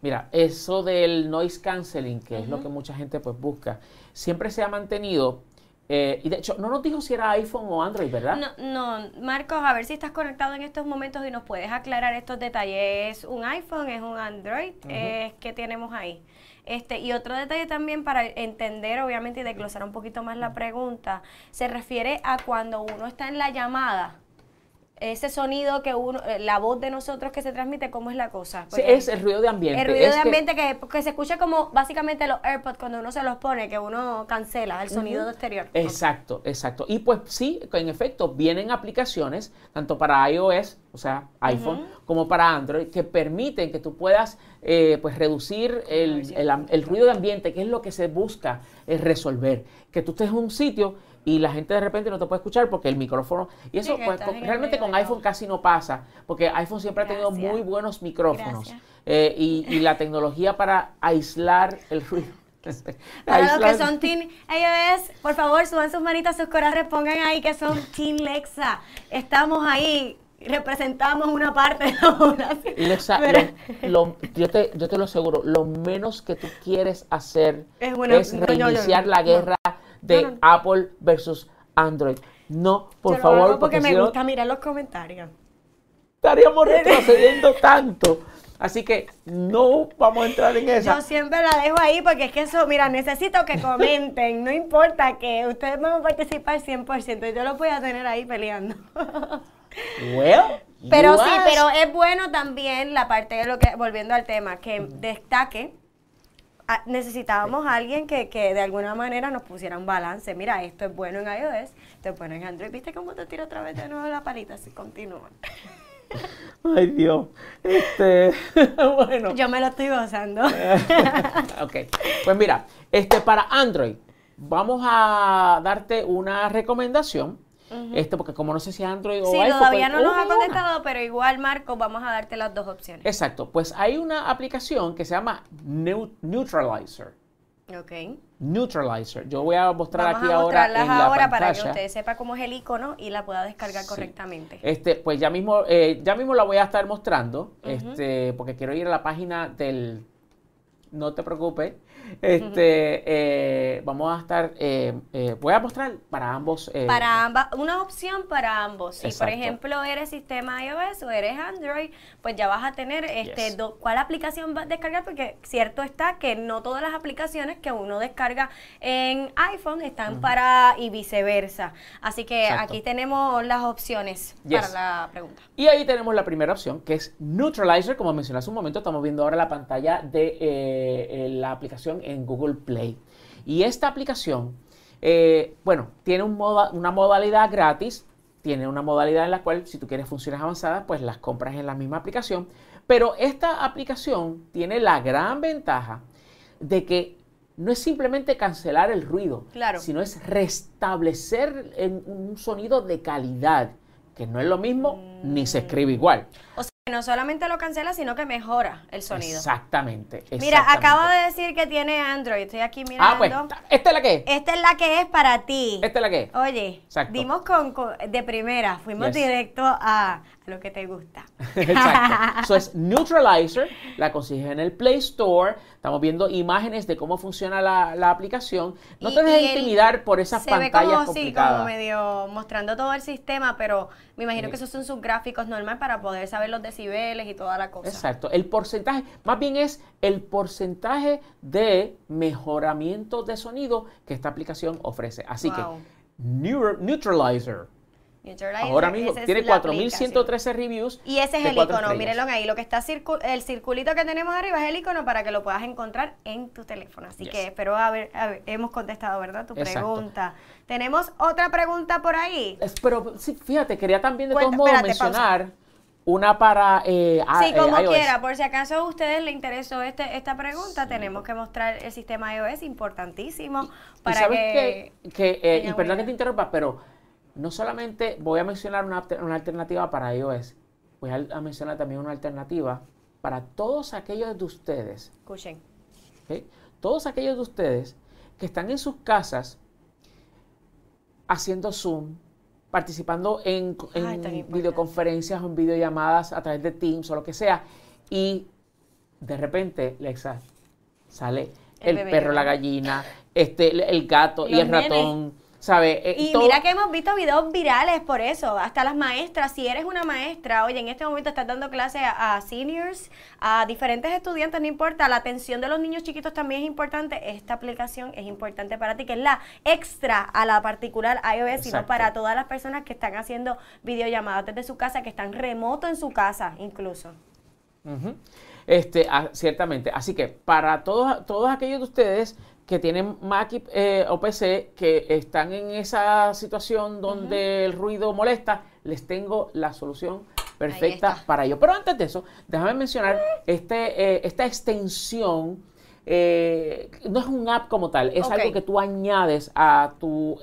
Mira, eso del noise canceling, que es lo que mucha gente pues busca, siempre se ha mantenido. Eh, y de hecho, no nos dijo si era iPhone o Android, ¿verdad? No, no, Marcos, a ver si estás conectado en estos momentos y nos puedes aclarar estos detalles. ¿Es un iPhone? ¿Es un Android? Eh, ¿Qué tenemos ahí? Este, y otro detalle también para entender, obviamente, y desglosar un poquito más la pregunta, se refiere a cuando uno está en la llamada, ese sonido que uno, eh, la voz de nosotros que se transmite, ¿cómo es la cosa? Sí, es el ruido de ambiente. el ruido de ambiente que, que se escucha como básicamente los AirPods cuando uno se los pone, que uno cancela el sonido exterior. Exacto, exacto. Y pues sí, en efecto, vienen aplicaciones, tanto para iOS, o sea, iPhone, como para Android, que permiten que tú puedas eh, pues reducir el, el el ruido de ambiente, que es lo que se busca es resolver. Que tú estés en un sitio y la gente de repente no te puede escuchar porque el micrófono... Y eso, pues, con- realmente con iPhone casi no pasa, porque iPhone siempre ha tenido muy buenos micrófonos. Eh, y, y la tecnología para aislar el ruido. Para los que son Team iOS, por favor, suban sus manitas, sus corazones, pongan ahí que son Team Lexa. Estamos ahí, representamos una parte de la población. Y Lexa, Pero- lo- lo- yo, te, yo te lo aseguro, lo menos que tú quieres hacer Es una- es no, yo- yo- reiniciar la no. De No, no. Apple versus Android. No, por Yo lo favor, hago porque me si no, gusta mirar los comentarios. estaríamos retrocediendo tanto. Así que no vamos a entrar en esa. Yo siempre la dejo ahí porque es que eso, mira, necesito que comenten, no importa que ustedes van a participar 100%, yo los voy a tener ahí peleando. Well, Pero sí, pero es bueno también la parte de lo que, volviendo al tema, que destaque, necesitábamos a alguien que, que de alguna manera nos pusiera un balance. Mira, esto es bueno en iOS, esto es bueno en Android. ¿Viste cómo te tiro otra vez de nuevo la palita? Así continúa. Ay, Dios. Este, bueno. Yo me lo estoy gozando. ok. Pues mira, este para Android, vamos a darte una recomendación. Este, porque como no sé si es Android o Sí, iPhone. todavía pues, no nos ha contestado, pero igual, Marco, vamos a darte las dos opciones. Exacto. Pues hay una aplicación que se llama Neu- Neutralizer. Ok. Neutralizer. Yo voy a mostrar Vamos aquí a ahora en la ahora para que usted sepa cómo es el icono y la pueda descargar Sí. correctamente. Este, pues ya mismo, eh, ya mismo la voy a estar mostrando, este, porque quiero ir a la página del. No te preocupes. Este, eh, vamos a estar, eh, eh, voy a mostrar para ambos. eh, Para ambas, una opción para ambos. Si por ejemplo eres sistema iOS o eres Android, pues ya vas a tener este Yes. do- cuál aplicación vas a descargar, porque cierto está que no todas las aplicaciones que uno descarga en iPhone están para y viceversa. Así que Exacto. aquí tenemos las opciones Yes. para la pregunta. Y ahí tenemos la primera opción, que es Neutralizer. Como mencioné hace un momento, estamos viendo ahora la pantalla de la aplicación en Google Play. Y esta aplicación, eh, bueno, tiene un moda- una modalidad gratis, tiene una modalidad en la cual si tú quieres funciones avanzadas, pues las compras en la misma aplicación. Pero esta aplicación tiene la gran ventaja de que no es simplemente cancelar el ruido, Claro. sino es restablecer en un sonido de calidad, que no es lo mismo ni se escribe igual. O no solamente lo cancela, sino que mejora el sonido. Exactamente. Mira, acabo de decir que tiene Android. Estoy aquí mirando. Ah, pues, ¿esta es la que es? Esta es la que es para ti. ¿Esta es la que es? Oye, Exacto. dimos con, con- de primera, fuimos Yes. directo a lo que te gusta. Exacto. Eso es Neutralizer, la consigues en el Play Store. Estamos viendo imágenes de cómo funciona la, la aplicación. No Y- te dejes intimidar por esas Se ve pantallas como, sí, complicadas. como medio mostrando todo el sistema, pero me imagino Sí. que esos son sus gráficos normal para poder saber los decibeles y toda la cosa. Exacto. El porcentaje, más bien es el porcentaje de mejoramiento de sonido que esta aplicación ofrece. Así Wow. que Ahora mismo tiene la 4.113 reviews. Y ese es el icono, mírenlo ahí. Lo que está circu- el circulito que tenemos arriba es el icono para que lo puedas encontrar en tu teléfono. Así Yes. que espero haber, haber- hemos contestado, ¿verdad? Tu Exacto. pregunta. Tenemos otra pregunta por ahí. Es- Pero sí, fíjate, quería también de Cuenta- todos modos espérate, pausa. mencionar una para eh, a- Sí, eh, como quiera, por si acaso a ustedes les interesó este, esta pregunta, tenemos que mostrar el sistema iOS, importantísimo, Y para sabes que... que, que, eh, y perdón que te interrumpa, pero no solamente voy a mencionar una, alter- una alternativa para iOS, voy a, a mencionar también una alternativa para todos aquellos de ustedes, Escuchen. todos aquellos de ustedes que están en sus casas haciendo Zoom, participando en, videoconferencias o en videollamadas a través de Teams o lo que sea, y de repente, Lexa, sale El perro, la gallina, este, el- el gato y el ratón, ¿sabe? Eh, Y todo- mira que hemos visto videos virales por eso, hasta las maestras, si eres una maestra, oye, en este momento estás dando clase a, a seniors, a diferentes estudiantes, no importa, la atención de los niños chiquitos también es importante, esta aplicación es importante para ti, que es la extra a la particular iOS, sino para todas las personas que están haciendo videollamadas desde su casa, que están remoto en su casa incluso. Este, ah, ciertamente. Así que para todos, todos aquellos de ustedes que tienen Mac y, eh, o PC que están en esa situación donde el ruido molesta, les tengo la solución perfecta para ello. Pero antes de eso, déjame mencionar este, eh, esta extensión. eh, no es un app como tal, es algo que tú añades a tu,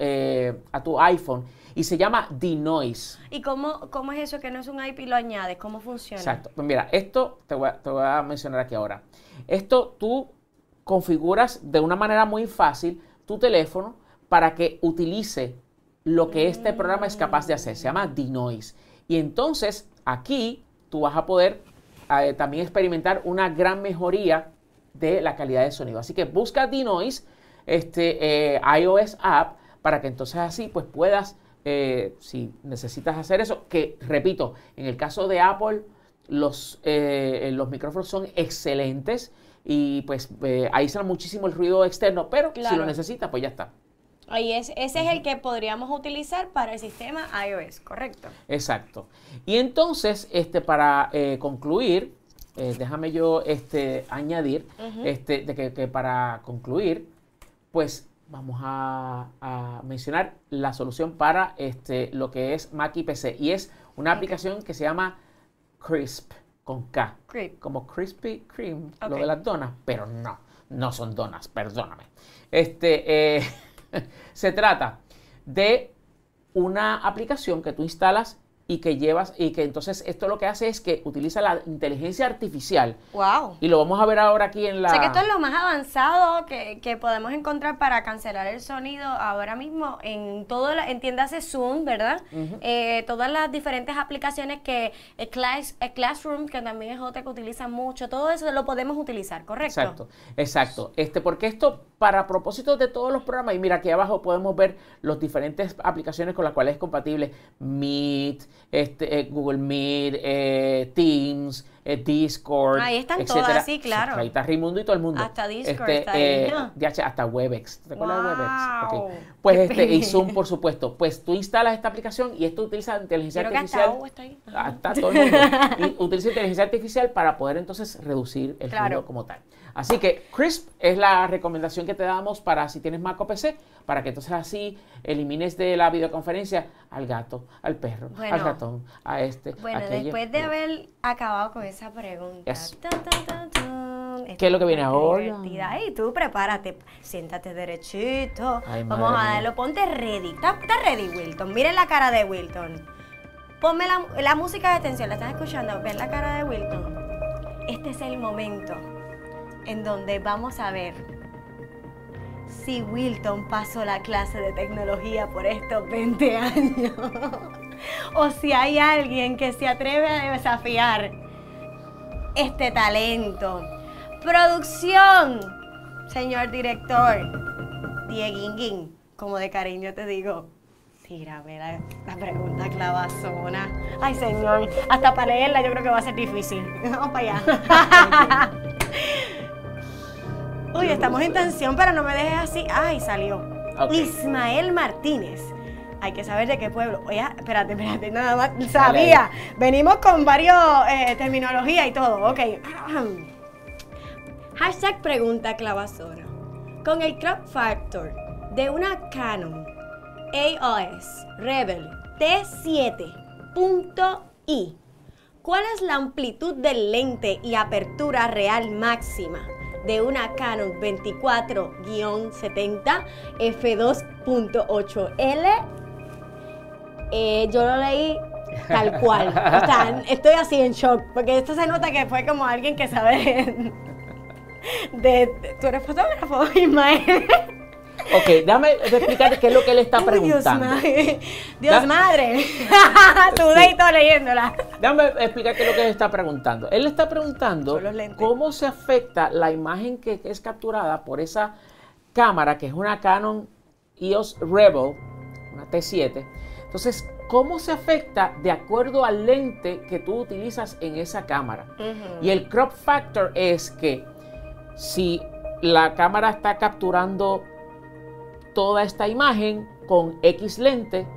a tu iPhone y se llama Denoise. ¿Y cómo, cómo es eso que no es un IP y lo añades? ¿Cómo funciona? Exacto. Pues mira, esto te voy, a, te voy a mencionar aquí ahora. Esto tú configuras de una manera muy fácil tu teléfono para que utilice lo que este programa es capaz de hacer. Se llama Denoise. Y entonces aquí tú vas a poder eh, también experimentar una gran mejoría de la calidad de sonido. Así que busca Denoise, este eh, iOS app, para que entonces así pues puedas, eh, si necesitas hacer eso, que repito, en el caso de Apple, los, los micrófonos son excelentes y pues eh, aíslan muchísimo el ruido externo, pero si lo necesitas, pues ya está. Ahí es, ese es el que podríamos utilizar para el sistema iOS, ¿correcto? Exacto. Y entonces, este, para eh, concluir, eh, déjame yo este, añadir este, de que, que para concluir, pues vamos a, a mencionar la solución para este, lo que es Mac y PC. Y es una aplicación que se llama Crisp, con K. Creep. Como Krispy Kreme, lo de las donas, pero no, no son donas, perdóname. Este, eh, se trata de una aplicación que tú instalas y que llevas, y que entonces esto lo que hace es que utiliza la inteligencia artificial. ¡Wow! Y lo vamos a ver ahora aquí en la... O sea que esto es lo más avanzado que, que podemos encontrar para cancelar el sonido ahora mismo en todo, la, entiéndase Zoom, ¿verdad? Eh, todas las diferentes aplicaciones que el Class, el Classroom, que también es otra que utiliza mucho, todo eso lo podemos utilizar, ¿correcto? Exacto, exacto. Este, porque esto, para propósitos de todos los programas, y mira aquí abajo podemos ver las diferentes aplicaciones con las cuales es compatible Meet, este, eh, Google Meet, eh, Teams, eh, Discord. Ahí están etcétera. todas, sí, claro. Ahí está Raimundo y todo el mundo. Hasta Discord Este, está ahí. eh. DH, hasta Webex. ¿Te acuerdas de Webex? Wow. Ok. Pues Qué este, y. Zoom, por supuesto. Pues tú instalas esta aplicación y esto utiliza inteligencia Creo que hasta artificial. Está ahí. Ah, está todo el mundo. Y utiliza inteligencia artificial para poder entonces reducir el Claro. ruido como tal. Así que Crisp es la recomendación que te damos para si tienes Mac o PC, para que entonces así elimines de la videoconferencia al gato, al perro, Bueno. al ratón, a este. Bueno, aquello. después de haber acabado con esa pregunta, Yes. tan, tan, tan, tan, ¿Qué es lo que viene ahora? Ay, tú prepárate, siéntate derechito. Ay, Vamos a darlo, ponte ready. ¿Está, está ready, Wilton? Miren la cara de Wilton. Ponme la, la música de atención, la estás escuchando, ven la cara de Wilton. Este es el momento en donde vamos a ver si Wilton pasó la clase de tecnología por estos 20 años. o si hay alguien que se atreve a desafiar este talento. Producción, señor director, Dieguinguín, como de cariño te digo, tírame la, la pregunta clavazona. Ay, señor, hasta para leerla yo creo que va a ser difícil. Vamos para allá. Uy, estamos en tensión, pero no me dejes así. Ay, salió. Ok. Ismael Martínez. Hay que saber de qué pueblo. Oye, espérate, espérate, nada más. Sabía. Venimos con varios eh, terminología y todo. Ok. Hashtag pregunta clavazona. Con el crop factor de una Canon AOS Rebel T7.i, ¿cuál es la amplitud del lente y apertura real máxima de una Canon 24-70 f2.8L? Eh, yo lo leí tal cual. O sea, estoy así en shock, porque esto se nota que fue como alguien que sabe de... de- ¿Tú eres fotógrafo, Ismael? Ok, déjame explicar qué es lo que él está Uy, Dios, preguntando. madre. Dios madre. Leyéndola. Déjame explicar qué es lo que él está preguntando. Él está preguntando cómo se afecta la imagen que es capturada por esa cámara, que es una Canon EOS Rebel, una T7. Entonces, ¿cómo se afecta de acuerdo al lente que tú utilizas en esa cámara? Y el crop factor es que si la cámara está capturando toda esta imagen con X lente,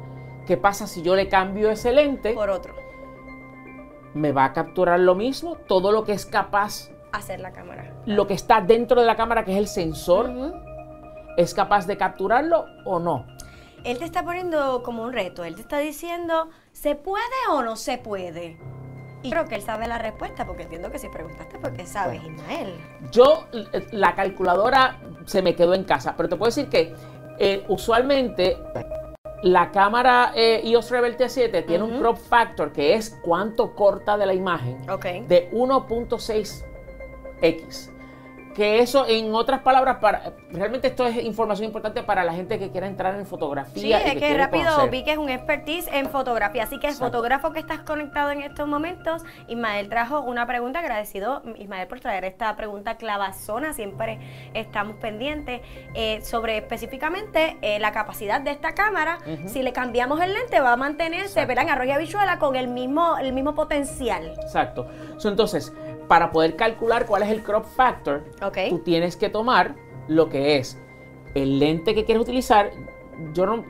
¿qué pasa si yo le cambio ese lente? Por otro, me va a capturar lo mismo, todo lo que es capaz, hacer la cámara. lo que está dentro de la cámara, que es el sensor, es capaz de capturarlo o no. Él te está poniendo como un reto. Él te está diciendo, ¿se puede o no se puede? Y creo que él sabe la respuesta, porque entiendo que si preguntaste, porque sabes, Ismael. Yo, l- la calculadora se me quedó en casa, pero te puedo decir que eh, usualmente la cámara eh, EOS Rebel T7 tiene un crop factor que es cuánto corta de la imagen de 1.6x. Que eso, en otras palabras, para, realmente esto es información importante para la gente que quiera entrar en fotografía. Sí, y es que rápido conocer. vi que es un expertise en fotografía. Así que el fotógrafo que estás conectado en estos momentos, Ismael trajo una pregunta. Agradecido, Ismael, por traer esta pregunta clavazona. Siempre estamos pendientes eh, sobre específicamente eh, la capacidad de esta cámara. Si le cambiamos el lente, va a mantenerse, Exacto. verán, arroya bichuela con el mismo, el mismo potencial. Exacto. So, entonces, para poder calcular cuál es el crop factor, tú tienes que tomar lo que es el lente que quieres utilizar. Yo no,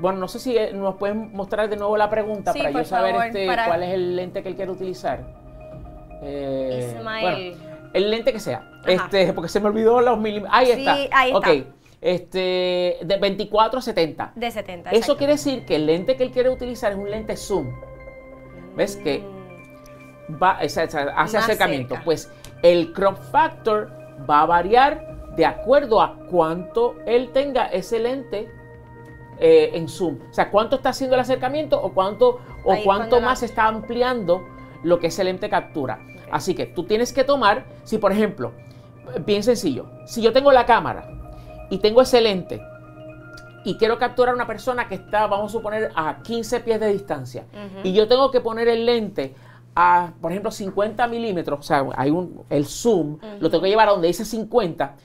bueno, no sé si eh, nos pueden mostrar de nuevo la pregunta Sí, para yo saber favor, este, para- cuál es el lente que él quiere utilizar. Eh, Ismael. bueno, el lente que sea. Ajá. Este, porque se me olvidó los milímetros. Ahí Sí, está. ahí Ok. está. Este, de 24 a 70. De 70. Eso quiere decir que el lente que él quiere utilizar es un lente zoom. ¿Ves que Mm, va, o sea, hace acercamiento. cerca. Pues el crop factor va a variar de acuerdo a cuánto él tenga ese lente eh, en zoom. O sea, cuánto está haciendo el acercamiento o cuánto, o Ahí es cuánto la- más está ampliando lo que ese lente captura. Así que tú tienes que tomar, si por ejemplo, bien sencillo, si yo tengo la cámara y tengo ese lente y quiero capturar a una persona que está, vamos a suponer, a 15 pies de distancia, y yo tengo que poner el lente a, por ejemplo, 50 milímetros, o sea, hay un, el zoom, lo tengo que llevar a donde dice 50,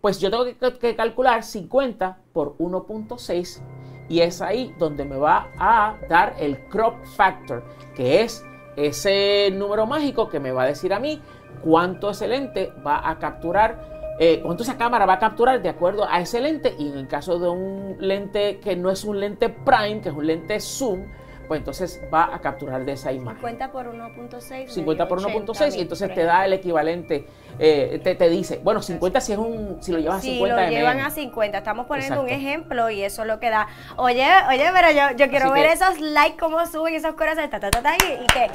pues yo tengo que, que calcular 50 por 1.6 y es ahí donde me va a dar el crop factor, que es ese número mágico que me va a decir a mí cuánto ese lente va a capturar, eh, cuánto esa cámara va a capturar de acuerdo a ese lente. Y en el caso de un lente que no es un lente prime, que es un lente zoom, pues entonces va a capturar de esa imagen. 50 por 1.6. 50 por 1.6 y 80.000, entonces te da el equivalente, eh, te, te dice, bueno, 50 si es un, si lo llevas a Si 50 lo mm. llevan a 50, estamos poniendo un ejemplo y eso es lo que da. Oye, oye, pero yo, yo quiero Así ver que- esos likes, cómo suben esos corazones, ta, ta, ta, ta, y, y que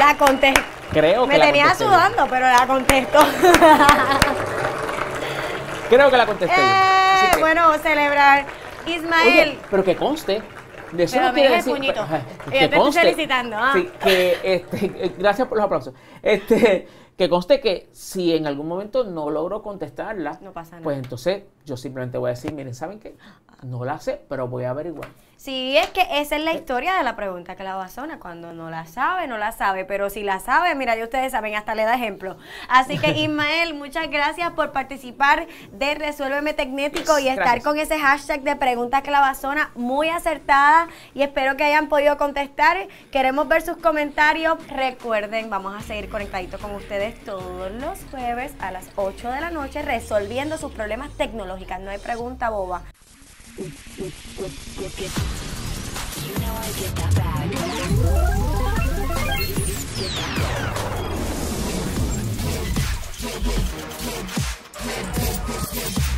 la contesté. Creo que Me tenía sudando, pero la contesto. Creo que la contesté eh, bueno, celebrar. Ismael, Oye, pero que conste Eso Pero no quiere decir puñito. que Y yo te estoy felicitando, ah. sí, que este, gracias por los aplausos. Este, que conste que si en algún momento no logro contestarla, No pasa nada. pues entonces yo simplemente voy a decir, miren, ¿saben qué? No la sé, pero voy a averiguar. Sí, es que esa es la historia de la pregunta clavazona. Cuando no la sabe, no la sabe. Pero si la sabe, mira, ya ustedes saben, hasta le da ejemplo. Así que, Ismael, muchas gracias por participar de Resuélveme Tecnético y estar gracias. con ese hashtag de pregunta clavazona muy acertada. Y espero que hayan podido contestar. Queremos ver sus comentarios. Recuerden, vamos a seguir conectaditos con ustedes todos los jueves a las 8 de la noche resolviendo sus problemas tecnológicos. No hay pregunta boba. You know I get that bag. Get that bag.